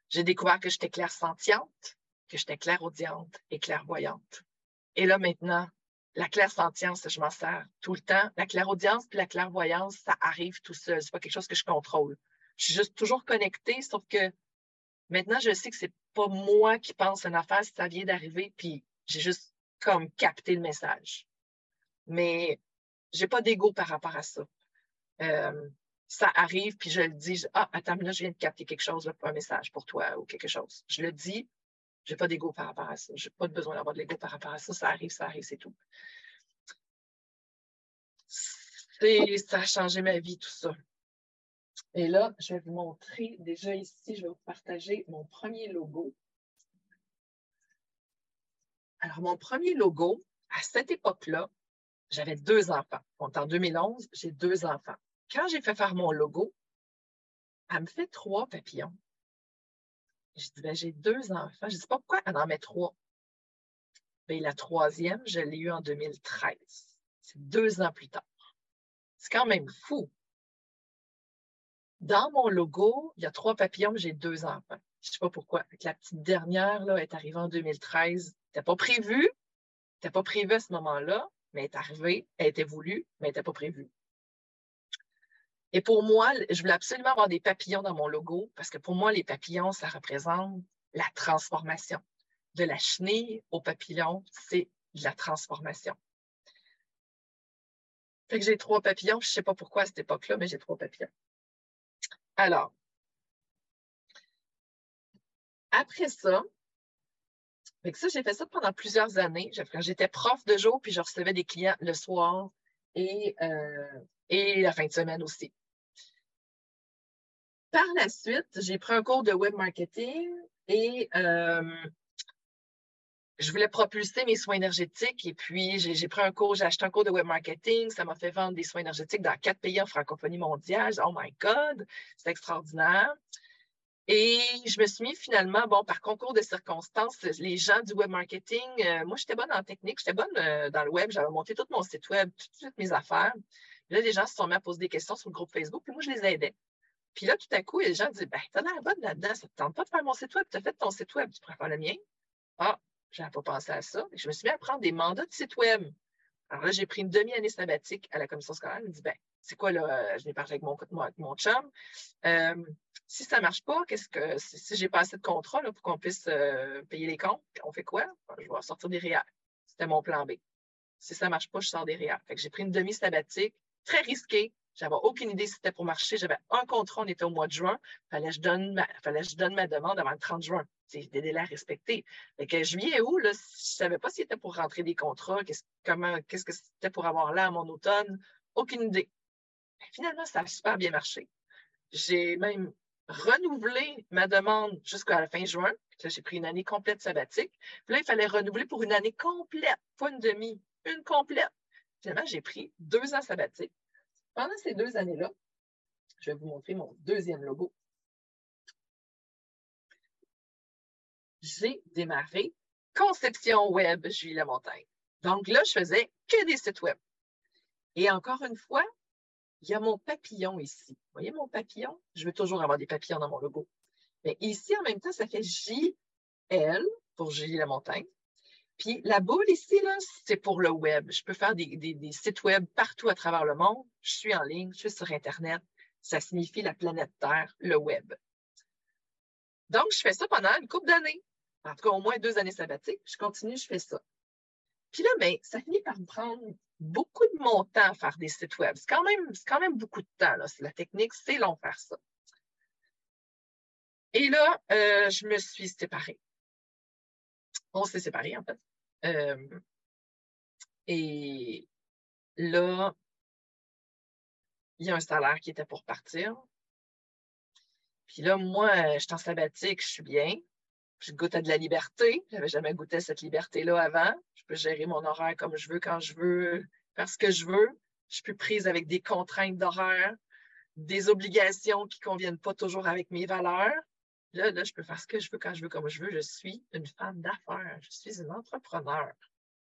J'ai découvert que j'étais claire sentiente, que j'étais claire audiente et clairvoyante. Et là, maintenant, la claire sentience, je m'en sers tout le temps. La claire audience puis la clairvoyance, ça arrive tout seul. C'est pas quelque chose que je contrôle. Je suis juste toujours connectée, sauf que maintenant, je sais que c'est pas moi qui pense une affaire, ça vient d'arriver, puis j'ai juste comme capté le message. Mais j'ai pas d'ego par rapport à ça. Euh, ça arrive, puis je le dis, ah, attends, là, je viens de capter quelque chose, un message pour toi ou quelque chose. Je le dis, j'ai pas d'ego par rapport à ça. J'ai pas besoin d'avoir de l'ego par rapport à ça. Ça arrive, ça arrive, c'est tout. Ça a changé ma vie, tout ça. Et là, je vais vous montrer, déjà ici, je vais vous partager mon premier logo. Alors, mon premier logo, à cette époque-là, j'avais deux enfants. en 2011, j'ai deux enfants. Quand j'ai fait faire mon logo, elle me fait trois papillons. Je dis, ben, j'ai deux enfants. Je ne sais pas pourquoi elle en met trois? Ben, la troisième, je l'ai eue en 2013. C'est deux ans plus tard. C'est quand même fou. Dans mon logo, il y a trois papillons, j'ai deux enfants. Je ne sais pas pourquoi. La petite dernière là, est arrivée en 2013. C'était pas prévu? C'était pas prévu à ce moment-là? Mais elle est arrivée, elle était voulue, mais elle n'était pas prévue. Et pour moi, je voulais absolument avoir des papillons dans mon logo parce que pour moi, les papillons, ça représente la transformation. De la chenille au papillon, c'est de la transformation. Fait que j'ai trois papillons. Je ne sais pas pourquoi à cette époque-là, mais j'ai trois papillons. Alors, après ça, ça, j'ai fait ça pendant plusieurs années. J'étais prof de jour, puis je recevais des clients le soir et, euh, et la fin de semaine aussi. Par la suite, j'ai pris un cours de web marketing et euh, je voulais propulser mes soins énergétiques. Et puis, j'ai pris un cours, j'ai acheté un cours de web marketing. Ça m'a fait vendre des soins énergétiques dans quatre pays en francophonie mondiale. Oh my God, c'est extraordinaire. Et je me suis mis finalement, bon, par concours de circonstances, les gens du web marketing, euh, moi, j'étais bonne en technique, j'étais bonne euh, dans le web, j'avais monté tout mon site web, toutes, mes affaires. Là, les gens se sont mis à poser des questions sur le groupe Facebook, puis moi, je les aidais. Puis là, tout à coup, les gens disaient Ben, t'as l'air bonne là-dedans, ça te tente pas de faire mon site web, tu as fait ton site web, tu pourrais faire le mien? Ah, je n'avais pas pensé à ça. Je me suis mis à prendre des mandats de site web. Alors là, j'ai pris une demi-année sabbatique à la commission scolaire. Elle me dit Ben, c'est quoi là? Je l'ai parlé avec mon, avec mon chum. Euh, si ça ne marche pas, qu'est-ce que si, j'ai pas assez de contrat pour qu'on puisse euh, payer les comptes, on fait quoi? je vais sortir des réels. C'était mon plan B. Si ça ne marche pas, je sors des réels. Fait que j'ai pris une demi-sabbatique, très risquée. J'avais aucune idée si c'était pour marcher. J'avais un contrat, on était au mois de juin. Fallait que je donne ma, fallait que je donne ma demande avant le 30 juin. C'est des délais à respecter. Fait que juillet et août, là, je savais pas si c'était pour rentrer des contrats, qu'est-ce, qu'est-ce que c'était pour avoir là à mon automne. Aucune idée. Finalement, ça a super bien marché. J'ai même renouvelé ma demande jusqu'à la fin juin. J'ai pris une année complète sabbatique. Puis là, il fallait renouveler pour une année complète, pas une demi, une complète. Finalement, j'ai pris deux ans sabbatiques. Pendant ces deux années-là, je vais vous montrer mon deuxième logo. J'ai démarré Conception Web Julie Lamontagne. Donc là, je faisais que des sites web. Et encore une fois, il y a mon papillon ici. Vous voyez mon papillon? Je veux toujours avoir des papillons dans mon logo. Mais ici, en même temps, ça fait JL pour Julie la montagne. Puis la boule ici, c'est pour le web. Je peux faire des, sites web partout à travers le monde. Je suis en ligne, je suis sur Internet. Ça signifie la planète Terre, le web. Donc, je fais ça pendant une couple d'années. En tout cas, au moins deux années sabbatiques. Je continue, je fais ça. Puis là, bien, ça finit par me prendre beaucoup de mon temps à faire des sites web. C'est quand même, quand même beaucoup de temps. Là. La technique, c'est long faire ça. Et là, euh, je me suis séparée. On s'est séparés, en fait. Euh, et là, il y a un salaire qui était pour partir. Puis là, moi, je suis en sabbatique, je suis bien je goûte à de la liberté. Je n'avais jamais goûté cette liberté-là avant. Je peux gérer mon horaire comme je veux, quand je veux, faire ce que je veux. Je suis plus prise avec des contraintes d'horaire, des obligations qui ne conviennent pas toujours avec mes valeurs. Là, là, je peux faire ce que je veux quand je veux, comme je veux. Je suis une femme d'affaires. Je suis une entrepreneur.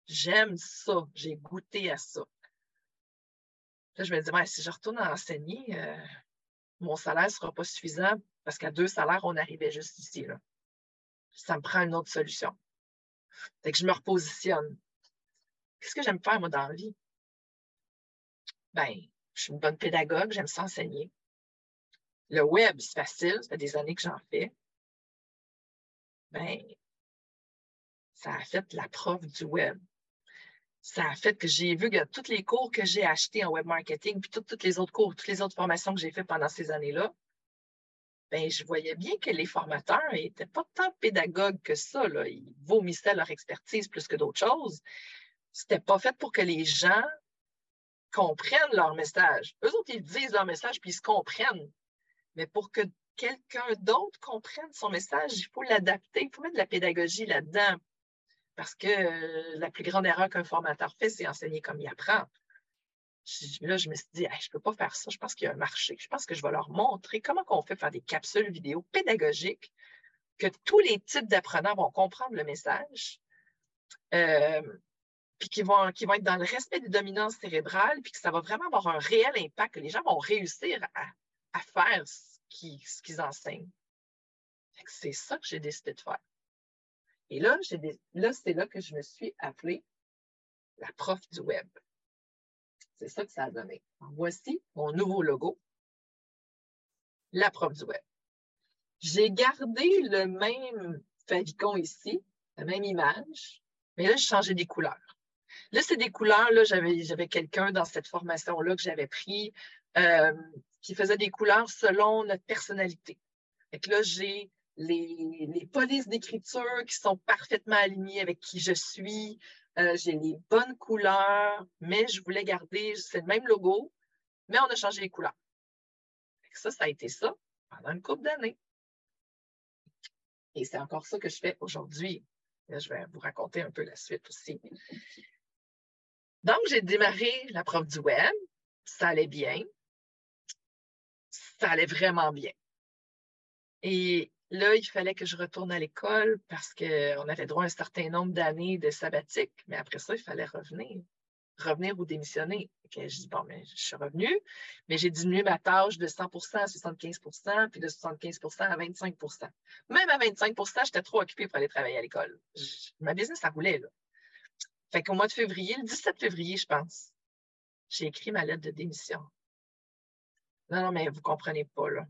J'aime ça. J'ai goûté à ça. Là, je me dis, si je retourne à enseigner, euh, mon salaire ne sera pas suffisant parce qu'à deux salaires, on arrivait juste ici. Là ça me prend une autre solution. Je me repositionne. Qu'est-ce que j'aime faire, moi, dans la vie? Ben, je suis une bonne pédagogue, j'aime s'enseigner. Le web, c'est facile, ça fait des années que j'en fais. Ben, ça a fait la prof du web. Ça a fait que j'ai vu que tous les cours que j'ai achetés en web marketing, puis toutes les autres cours, toutes les autres formations que j'ai faites pendant ces années-là, ben, je voyais bien que les formateurs n'étaient pas tant pédagogues que ça. Là. Ils vomissaient leur expertise plus que d'autres choses. C'était pas fait pour que les gens comprennent leur message. Eux autres, ils disent leur message puis ils se comprennent. Mais pour que quelqu'un d'autre comprenne son message, il faut l'adapter. Il faut mettre de la pédagogie là-dedans. Parce que euh, la plus grande erreur qu'un formateur fait, c'est enseigner comme il apprend là, je me suis dit, je ne peux pas faire ça. Je pense qu'il y a un marché. Je pense que je vais leur montrer comment on fait faire des capsules vidéo pédagogiques que tous les types d'apprenants vont comprendre le message, euh, puis qui vont, vont être dans le respect des dominances cérébrales, puis que ça va vraiment avoir un réel impact, que les gens vont réussir à, faire ce qu'ils enseignent. C'est ça que j'ai décidé de faire. Et là, là c'est là que je me suis appelée la prof du web. C'est ça que ça a donné. voici mon nouveau logo, la prof du web. J'ai gardé le même favicon ici, la même image, mais là, j'ai changé des couleurs. Là, c'est des couleurs, là, j'avais quelqu'un dans cette formation-là que j'avais pris euh, qui faisait des couleurs selon notre personnalité. Et là, j'ai les, polices d'écriture qui sont parfaitement alignées avec qui je suis. Euh, j'ai les bonnes couleurs, mais je voulais garder, c'est le même logo, mais on a changé les couleurs. Ça, ça a été ça pendant une couple d'années. Et c'est encore ça que je fais aujourd'hui. Je vais vous raconter un peu la suite aussi. Donc, j'ai démarré la prof du web. Ça allait bien. Ça allait vraiment bien. Et Là, il fallait que je retourne à l'école parce qu'on avait droit à un certain nombre d'années de sabbatique, mais après ça, il fallait revenir. revenir ou démissionner. je dis, bon, mais je suis revenue, mais j'ai diminué ma tâche de 100% à 75% puis de 75% à 25% Même à 25% j'étais trop occupée pour aller travailler à l'école. Ma business, ça roulait, là. Fait qu'au mois de février, le 17 février, je pense, j'ai écrit ma lettre de démission. Non, non, mais vous ne comprenez pas, là.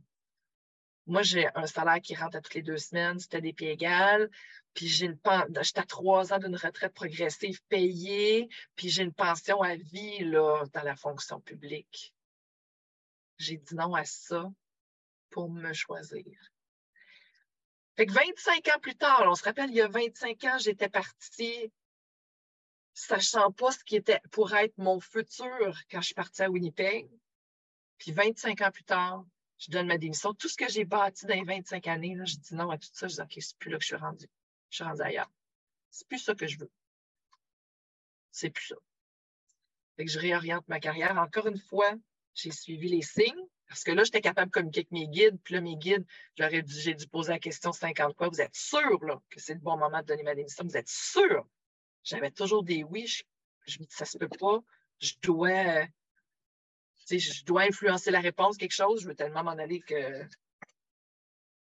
Moi, j'ai un salaire qui rentre à toutes les deux semaines, c'était des pieds égales. Puis j'ai une j'étais à trois ans d'une retraite progressive payée, puis j'ai une pension à vie là, dans la fonction publique. J'ai dit non à ça pour me choisir. Fait que 25 ans plus tard, on se rappelle, il y a 25 ans, j'étais partie sachant pas ce qui était pour être mon futur quand je suis partie à Winnipeg. Puis 25 ans plus tard, je donne ma démission. Tout ce que j'ai bâti dans les 25 années, là, je dis non à tout ça. Je dis OK, c'est plus là que je suis rendue. Je suis rendue ailleurs. C'est plus ça que je veux. C'est plus ça. Fait que je réoriente ma carrière. Encore une fois, j'ai suivi les signes. Parce que là, j'étais capable de communiquer avec mes guides. Puis là, mes guides, j'ai dû, dû poser la question 50 fois. Vous êtes sûr là, que c'est le bon moment de donner ma démission? Vous êtes sûr? J'avais toujours des oui. Je, je me dis, ça se peut pas. Je dois je dois influencer la réponse, quelque chose, je veux tellement m'en aller que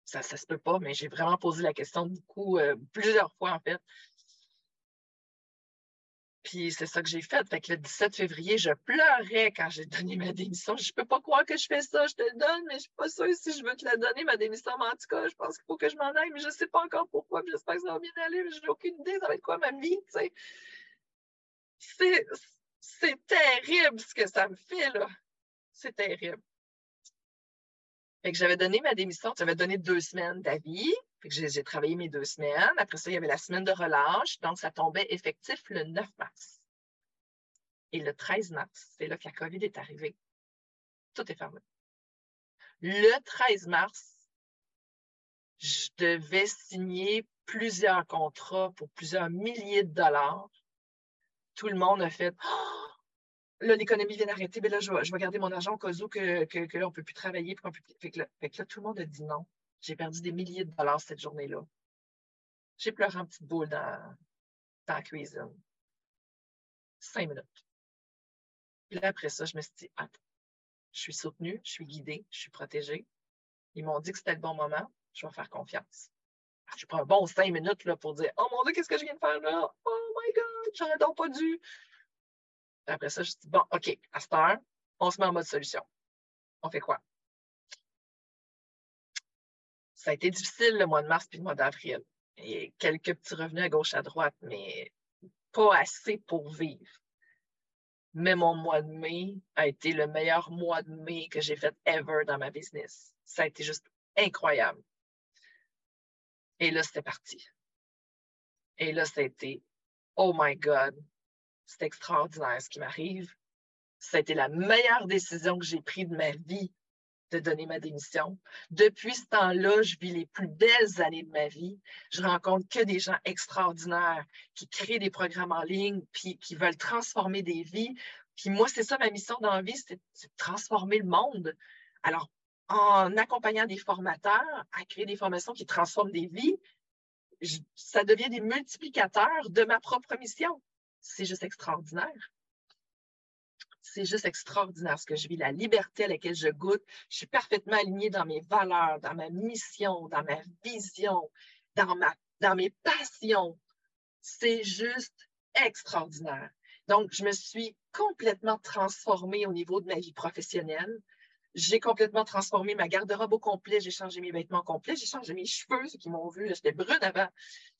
ça ne se peut pas, mais j'ai vraiment posé la question beaucoup, euh, plusieurs fois en fait. Puis c'est ça que j'ai fait. Fait que le 17 février, je pleurais quand j'ai donné ma démission. Je peux pas croire que je fais ça, je te le donne, mais je suis pas sûre si je veux te la donner, ma démission. Mais en tout cas, je pense qu'il faut que je m'en aille, mais je ne sais pas encore pourquoi. J'espère que ça va bien aller, mais je n'ai aucune idée, ça va être quoi ma vie, C'est terrible ce que ça me fait, là. C'est terrible. Fait que j'avais donné ma démission, j'avais donné deux semaines d'avis. Que j'ai travaillé mes deux semaines. Après ça, il y avait la semaine de relâche. Donc, ça tombait effectif le 9 mars. Et le 13 mars, c'est là que la COVID est arrivée. Tout est fermé. Le 13 mars, je devais signer plusieurs contrats pour plusieurs milliers de dollars. Tout le monde a fait oh, là, l'économie vient d'arrêter, mais là, je vais, garder mon argent au cas où que, là, on ne peut plus travailler. Peut fait, que là, tout le monde a dit non. J'ai perdu des milliers de dollars cette journée-là. J'ai pleuré en petite boule dans, dans la cuisine. Cinq minutes. Puis là, après ça, je me suis dit, attends, je suis soutenue, je suis guidée, je suis protégée. Ils m'ont dit que c'était le bon moment, je vais faire confiance. Ah, je prends un bon cinq minutes là, pour dire, oh mon Dieu, qu'est-ce que je viens de faire là? Oh my God, j'aurais donc pas dû. Après ça, je dis, bon, OK, à cette heure, on se met en mode solution. On fait quoi? Ça a été difficile le mois de mars puis le mois d'avril. Et quelques petits revenus à gauche, à droite, mais pas assez pour vivre. Mais mon mois de mai a été le meilleur mois de mai que j'ai fait ever dans ma business. Ça a été juste incroyable. Et là, c'était parti. Et là, ça a été, oh my God, c'est extraordinaire ce qui m'arrive. Ça a été la meilleure décision que j'ai prise de ma vie de donner ma démission. Depuis ce temps-là, je vis les plus belles années de ma vie. Je rencontre que des gens extraordinaires qui créent des programmes en ligne, puis qui veulent transformer des vies. Puis moi, c'est ça ma mission dans la vie, c'est de transformer le monde. Alors, en accompagnant des formateurs à créer des formations qui transforment des vies, ça devient des multiplicateurs de ma propre mission c'est juste extraordinaire. C'est juste extraordinaire ce que je vis, la liberté à laquelle je goûte. Je suis parfaitement alignée dans mes valeurs, dans ma mission, dans ma vision, dans, ma, dans mes passions. C'est juste extraordinaire. Donc, je me suis complètement transformée au niveau de ma vie professionnelle. J'ai complètement transformé ma garde-robe au complet. J'ai changé mes vêtements complets. J'ai changé mes cheveux, ceux qui m'ont vu. J'étais brune avant.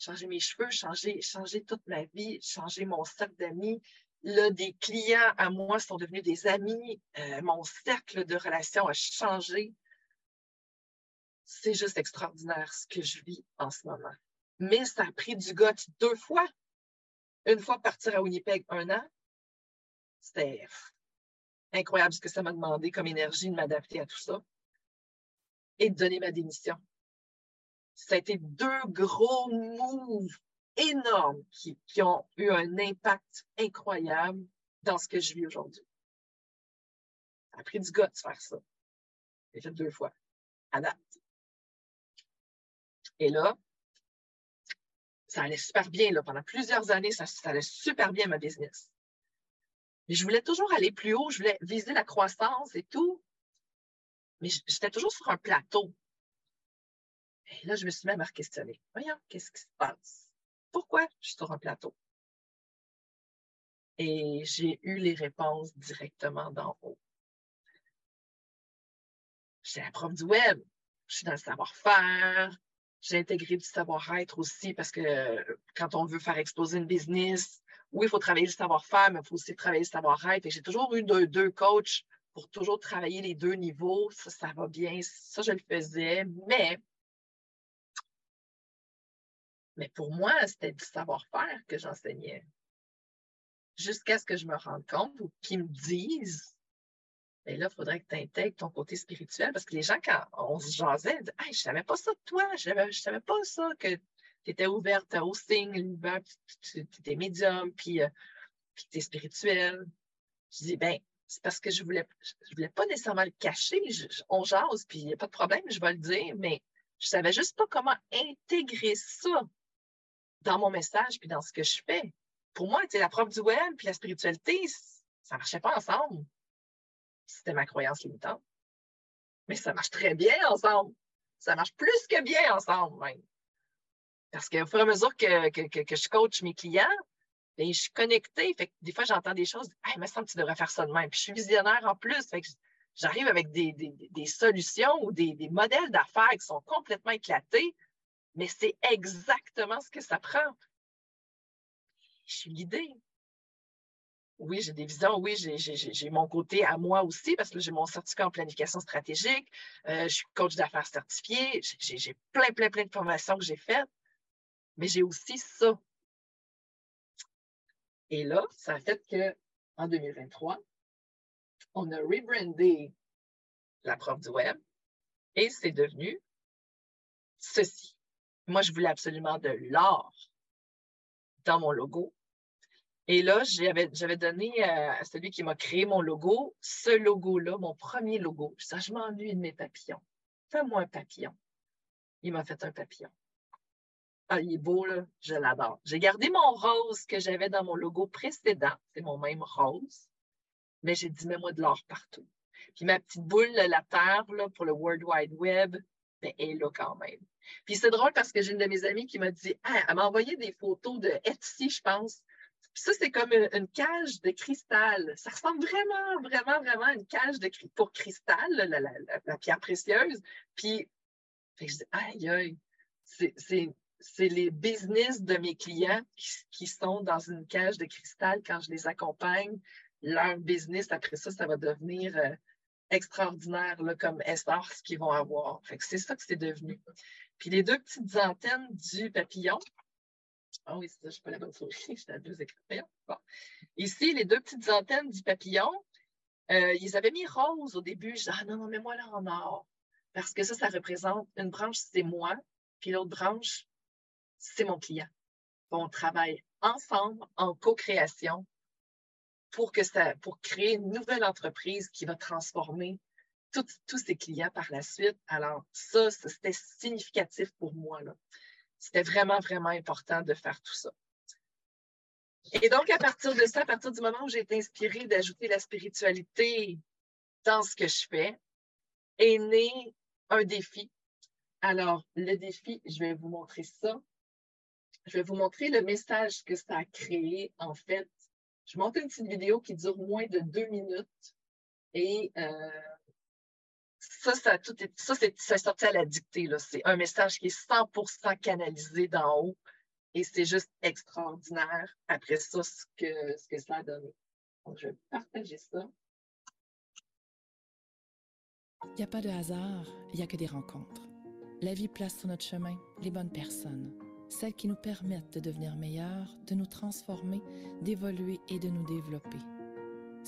Changé mes cheveux, changé, changé toute ma vie, changé mon cercle d'amis. Là, des clients à moi sont devenus des amis. Euh, mon cercle de relations a changé. C'est juste extraordinaire ce que je vis en ce moment. Mais ça a pris du goût deux fois. Une fois partir à Winnipeg un an, c'était incroyable ce que ça m'a demandé comme énergie de m'adapter à tout ça et de donner ma démission. Ça a été deux gros moves énormes qui, ont eu un impact incroyable dans ce que je vis aujourd'hui. Ça a pris du gars de faire ça. J'ai fait deux fois, à date. Et là, ça allait super bien. Là. Pendant plusieurs années, ça, ça allait super bien ma business. Mais je voulais toujours aller plus haut, je voulais viser la croissance et tout. Mais j'étais toujours sur un plateau. Et là, je me suis même à questionner. Voyons, qu'est-ce qui se passe? Pourquoi je suis sur un plateau? Et j'ai eu les réponses directement d'en haut. J'étais la prof du web, je suis dans le savoir-faire, j'ai intégré du savoir-être aussi parce que quand on veut faire exploser une business, oui, il faut travailler le savoir-faire, mais il faut aussi travailler le savoir-être. J'ai toujours eu deux, coachs pour toujours travailler les deux niveaux. Ça, ça va bien. Ça, je le faisais. Mais, mais pour moi, c'était du savoir-faire que j'enseignais. Jusqu'à ce que je me rende compte ou qu'ils me disent et ben là, il faudrait que tu intègres ton côté spirituel parce que les gens, quand on se jasait, disaient hey, Je ne savais pas ça de toi, je ne savais, pas ça, que tu étais ouverte au signe, tu étais médium, puis, euh, tu es spirituel. Je dis Ben, c'est parce que je voulais, je voulais pas nécessairement le cacher. on jase, puis il n'y a pas de problème, je vais le dire, mais je savais juste pas comment intégrer ça dans mon message puis dans ce que je fais. Pour moi, la prof du web puis la spiritualité, ça marchait pas ensemble c'était ma croyance limitante. Mais ça marche très bien ensemble. Ça marche plus que bien ensemble, même. Parce qu'au fur et à mesure que, je coach mes clients, bien, je suis connectée. Des fois, j'entends des choses. Hey, il me semble que tu devrais faire ça de même. Puis je suis visionnaire en plus. J'arrive avec des, solutions ou des, des modèles d'affaires qui sont complètement éclatés. Mais c'est exactement ce que ça prend. Je suis guidée oui, j'ai des visions, oui, j'ai mon côté à moi aussi, parce que j'ai mon certificat en planification stratégique, euh, je suis coach d'affaires certifié, j'ai plein, plein, plein de formations que j'ai faites, mais j'ai aussi ça. Et là, ça a fait qu'en 2023, on a rebrandé la prof du web et c'est devenu ceci. Moi, je voulais absolument de l'or dans mon logo et là, j'avais donné euh, à celui qui m'a créé mon logo, ce logo-là, mon premier logo. Ça, je m'ennuie de mes papillons. Fais-moi un papillon. Il m'a fait un papillon. Ah, il est beau, là. Je l'adore. J'ai gardé mon rose que j'avais dans mon logo précédent. C'est mon même rose. Mais j'ai dit, mets-moi de l'or partout. Puis ma petite boule, la terre, là, pour le World Wide Web, ben, elle est là quand même. Puis c'est drôle parce que j'ai une de mes amies qui m'a dit, ah, elle m'a envoyé des photos de Etsy, je pense, ça, c'est comme une, cage de cristal. Ça ressemble vraiment, vraiment, vraiment à une cage de, pour cristal, la, pierre précieuse. Puis, je dis, aïe, aïe, c'est les business de mes clients qui, sont dans une cage de cristal quand je les accompagne. Leur business, après ça, ça va devenir euh, extraordinaire là, comme ce qu'ils vont avoir. c'est ça que c'est devenu. Puis les deux petites antennes du papillon, ah oui, c'est ça, je suis pas la bonne souris, j'étais à deux écrans. Bon. Ici, les deux petites antennes du papillon, euh, ils avaient mis rose au début. Je dis, ah non, non, mets-moi là en or. Parce que ça, ça représente une branche, c'est moi, puis l'autre branche, c'est mon client. On travaille ensemble en co-création pour, créer une nouvelle entreprise qui va transformer tous ses clients par la suite. Alors, ça, c'était significatif pour moi. C'était vraiment, vraiment important de faire tout ça. Et donc, à partir de ça, à partir du moment où j'ai été inspirée d'ajouter la spiritualité dans ce que je fais, est né un défi. Alors, le défi, je vais vous montrer ça. Je vais vous montrer le message que ça a créé. En fait, je monte une petite vidéo qui dure moins de deux minutes et euh, ça, ça, tout est, ça, c'est, sorti à la dictée. C'est un message qui est 100% canalisé d'en haut et c'est juste extraordinaire après ça, ce que, ce que ça a donné. Donc, je vais partager ça. Il n'y a pas de hasard, il n'y a que des rencontres. La vie place sur notre chemin les bonnes personnes, celles qui nous permettent de devenir meilleurs, de nous transformer, d'évoluer et de nous développer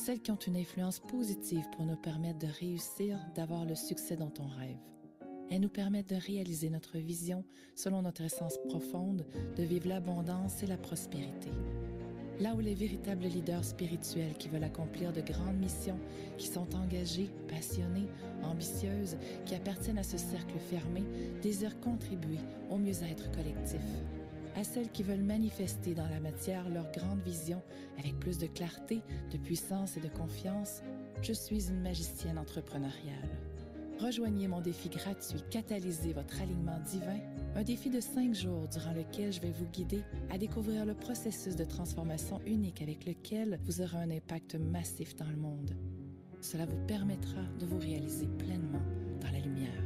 celles qui ont une influence positive pour nous permettre de réussir, d'avoir le succès dont on rêve. Elles nous permettent de réaliser notre vision selon notre essence profonde, de vivre l'abondance et la prospérité. Là où les véritables leaders spirituels qui veulent accomplir de grandes missions, qui sont engagés, passionnés, ambitieuses, qui appartiennent à ce cercle fermé, désirent contribuer au mieux-être collectif. à celles qui veulent manifester dans la matière leur grande vision avec plus de clarté, de puissance et de confiance, je suis une magicienne entrepreneuriale. Rejoignez mon défi gratuit Catalyser votre alignement divin, un défi de cinq jours durant lequel je vais vous guider à découvrir le processus de transformation unique avec lequel vous aurez un impact massif dans le monde. Cela vous permettra de vous réaliser pleinement dans la lumière.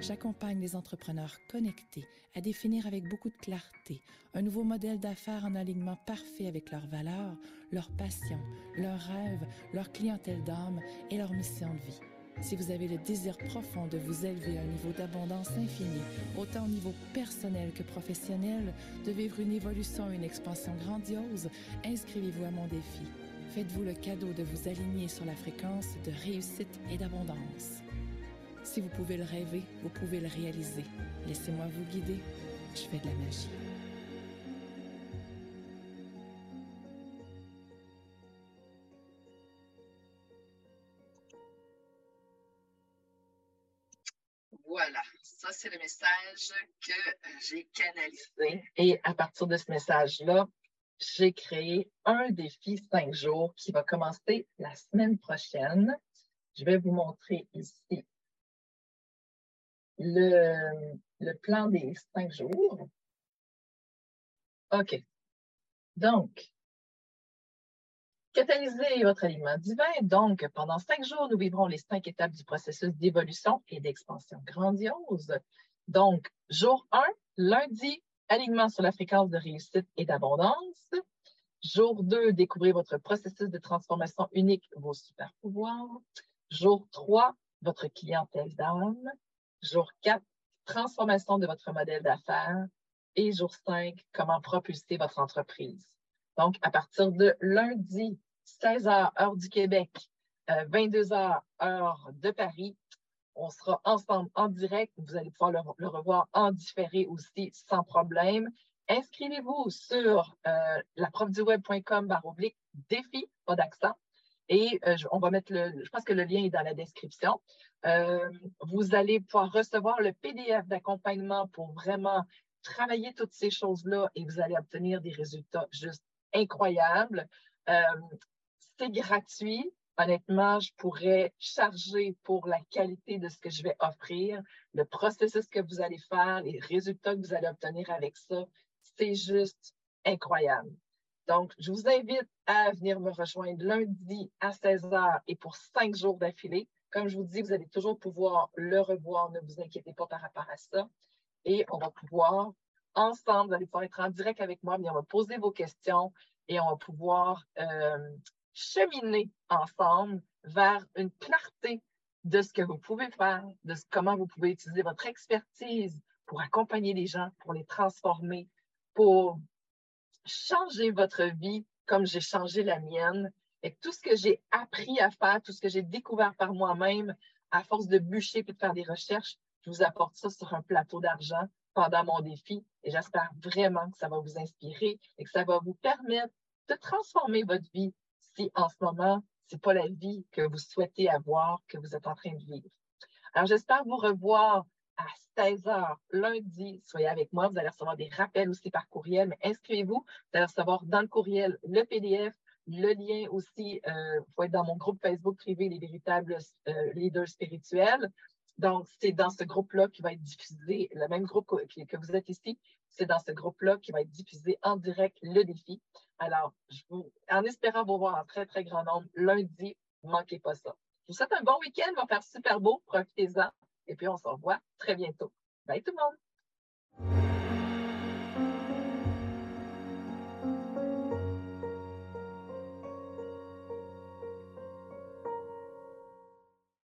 J'accompagne les entrepreneurs connectés à définir avec beaucoup de clarté un nouveau modèle d'affaires en alignement parfait avec leurs valeurs, leurs passions, leurs rêves, leur clientèle d'âme et leur mission de vie. Si vous avez le désir profond de vous élever à un niveau d'abondance infinie, autant au niveau personnel que professionnel, de vivre une évolution et une expansion grandiose, inscrivez-vous à mon défi. Faites-vous le cadeau de vous aligner sur la fréquence de réussite et d'abondance. Si vous pouvez le rêver, vous pouvez le réaliser. Laissez-moi vous guider. Je fais de la magie. C'est le message que j'ai canalisé. Et à partir de ce message-là, j'ai créé un défi cinq jours qui va commencer la semaine prochaine. Je vais vous montrer ici le, le plan des cinq jours. OK. Donc, catalyser votre alignement divin. Donc, pendant cinq jours, nous vivrons les cinq étapes du processus d'évolution et d'expansion grandiose. Donc, jour 1, lundi, alignement sur la fréquence de réussite et d'abondance. Jour 2, découvrez votre processus de transformation unique, vos super pouvoirs. Jour 3, votre clientèle d'âme. Jour 4, transformation de votre modèle d'affaires. Et jour 5, comment propulser votre entreprise. Donc, à partir de lundi, 16 h, heure du Québec, 22 euh, h, heure de Paris, on sera ensemble en direct. Vous allez pouvoir le, revoir en différé aussi sans problème. Inscrivez-vous sur euh, laprofduweb.com oblique défi, pas d'accent. Et euh, on va mettre le, je pense que le lien est dans la description. Euh, vous allez pouvoir recevoir le PDF d'accompagnement pour vraiment travailler toutes ces choses-là et vous allez obtenir des résultats juste incroyables. Euh, c'est gratuit honnêtement, je pourrais charger pour la qualité de ce que je vais offrir, le processus que vous allez faire, les résultats que vous allez obtenir avec ça. C'est juste incroyable. Donc, je vous invite à venir me rejoindre lundi à 16h et pour cinq jours d'affilée. Comme je vous dis, vous allez toujours pouvoir le revoir, ne vous inquiétez pas par rapport à ça. Et on va pouvoir, ensemble, vous allez pouvoir être en direct avec moi, mais on va poser vos questions et on va pouvoir euh, cheminer ensemble vers une clarté de ce que vous pouvez faire, de comment vous pouvez utiliser votre expertise pour accompagner les gens, pour les transformer, pour changer votre vie comme j'ai changé la mienne. Et tout ce que j'ai appris à faire, tout ce que j'ai découvert par moi-même, à force de bûcher et de faire des recherches, je vous apporte ça sur un plateau d'argent pendant mon défi. Et j'espère vraiment que ça va vous inspirer et que ça va vous permettre de transformer votre vie si en ce moment, ce n'est pas la vie que vous souhaitez avoir, que vous êtes en train de vivre. Alors, j'espère vous revoir à 16 h lundi. Soyez avec moi. Vous allez recevoir des rappels aussi par courriel, mais inscrivez-vous. Vous allez recevoir dans le courriel le PDF, le lien aussi. Euh, vous pouvez être dans mon groupe Facebook privé, les véritables euh, leaders spirituels. Donc, c'est dans ce groupe-là qui va être diffusé, le même groupe que vous êtes ici, c'est dans ce groupe-là qui va être diffusé en direct le défi. Alors, je vous, en espérant vous voir en très, très grand nombre lundi, manquez pas ça. Je vous souhaite un bon week-end, va faire super beau, profitez-en, et puis on se revoit très bientôt. Bye tout le monde!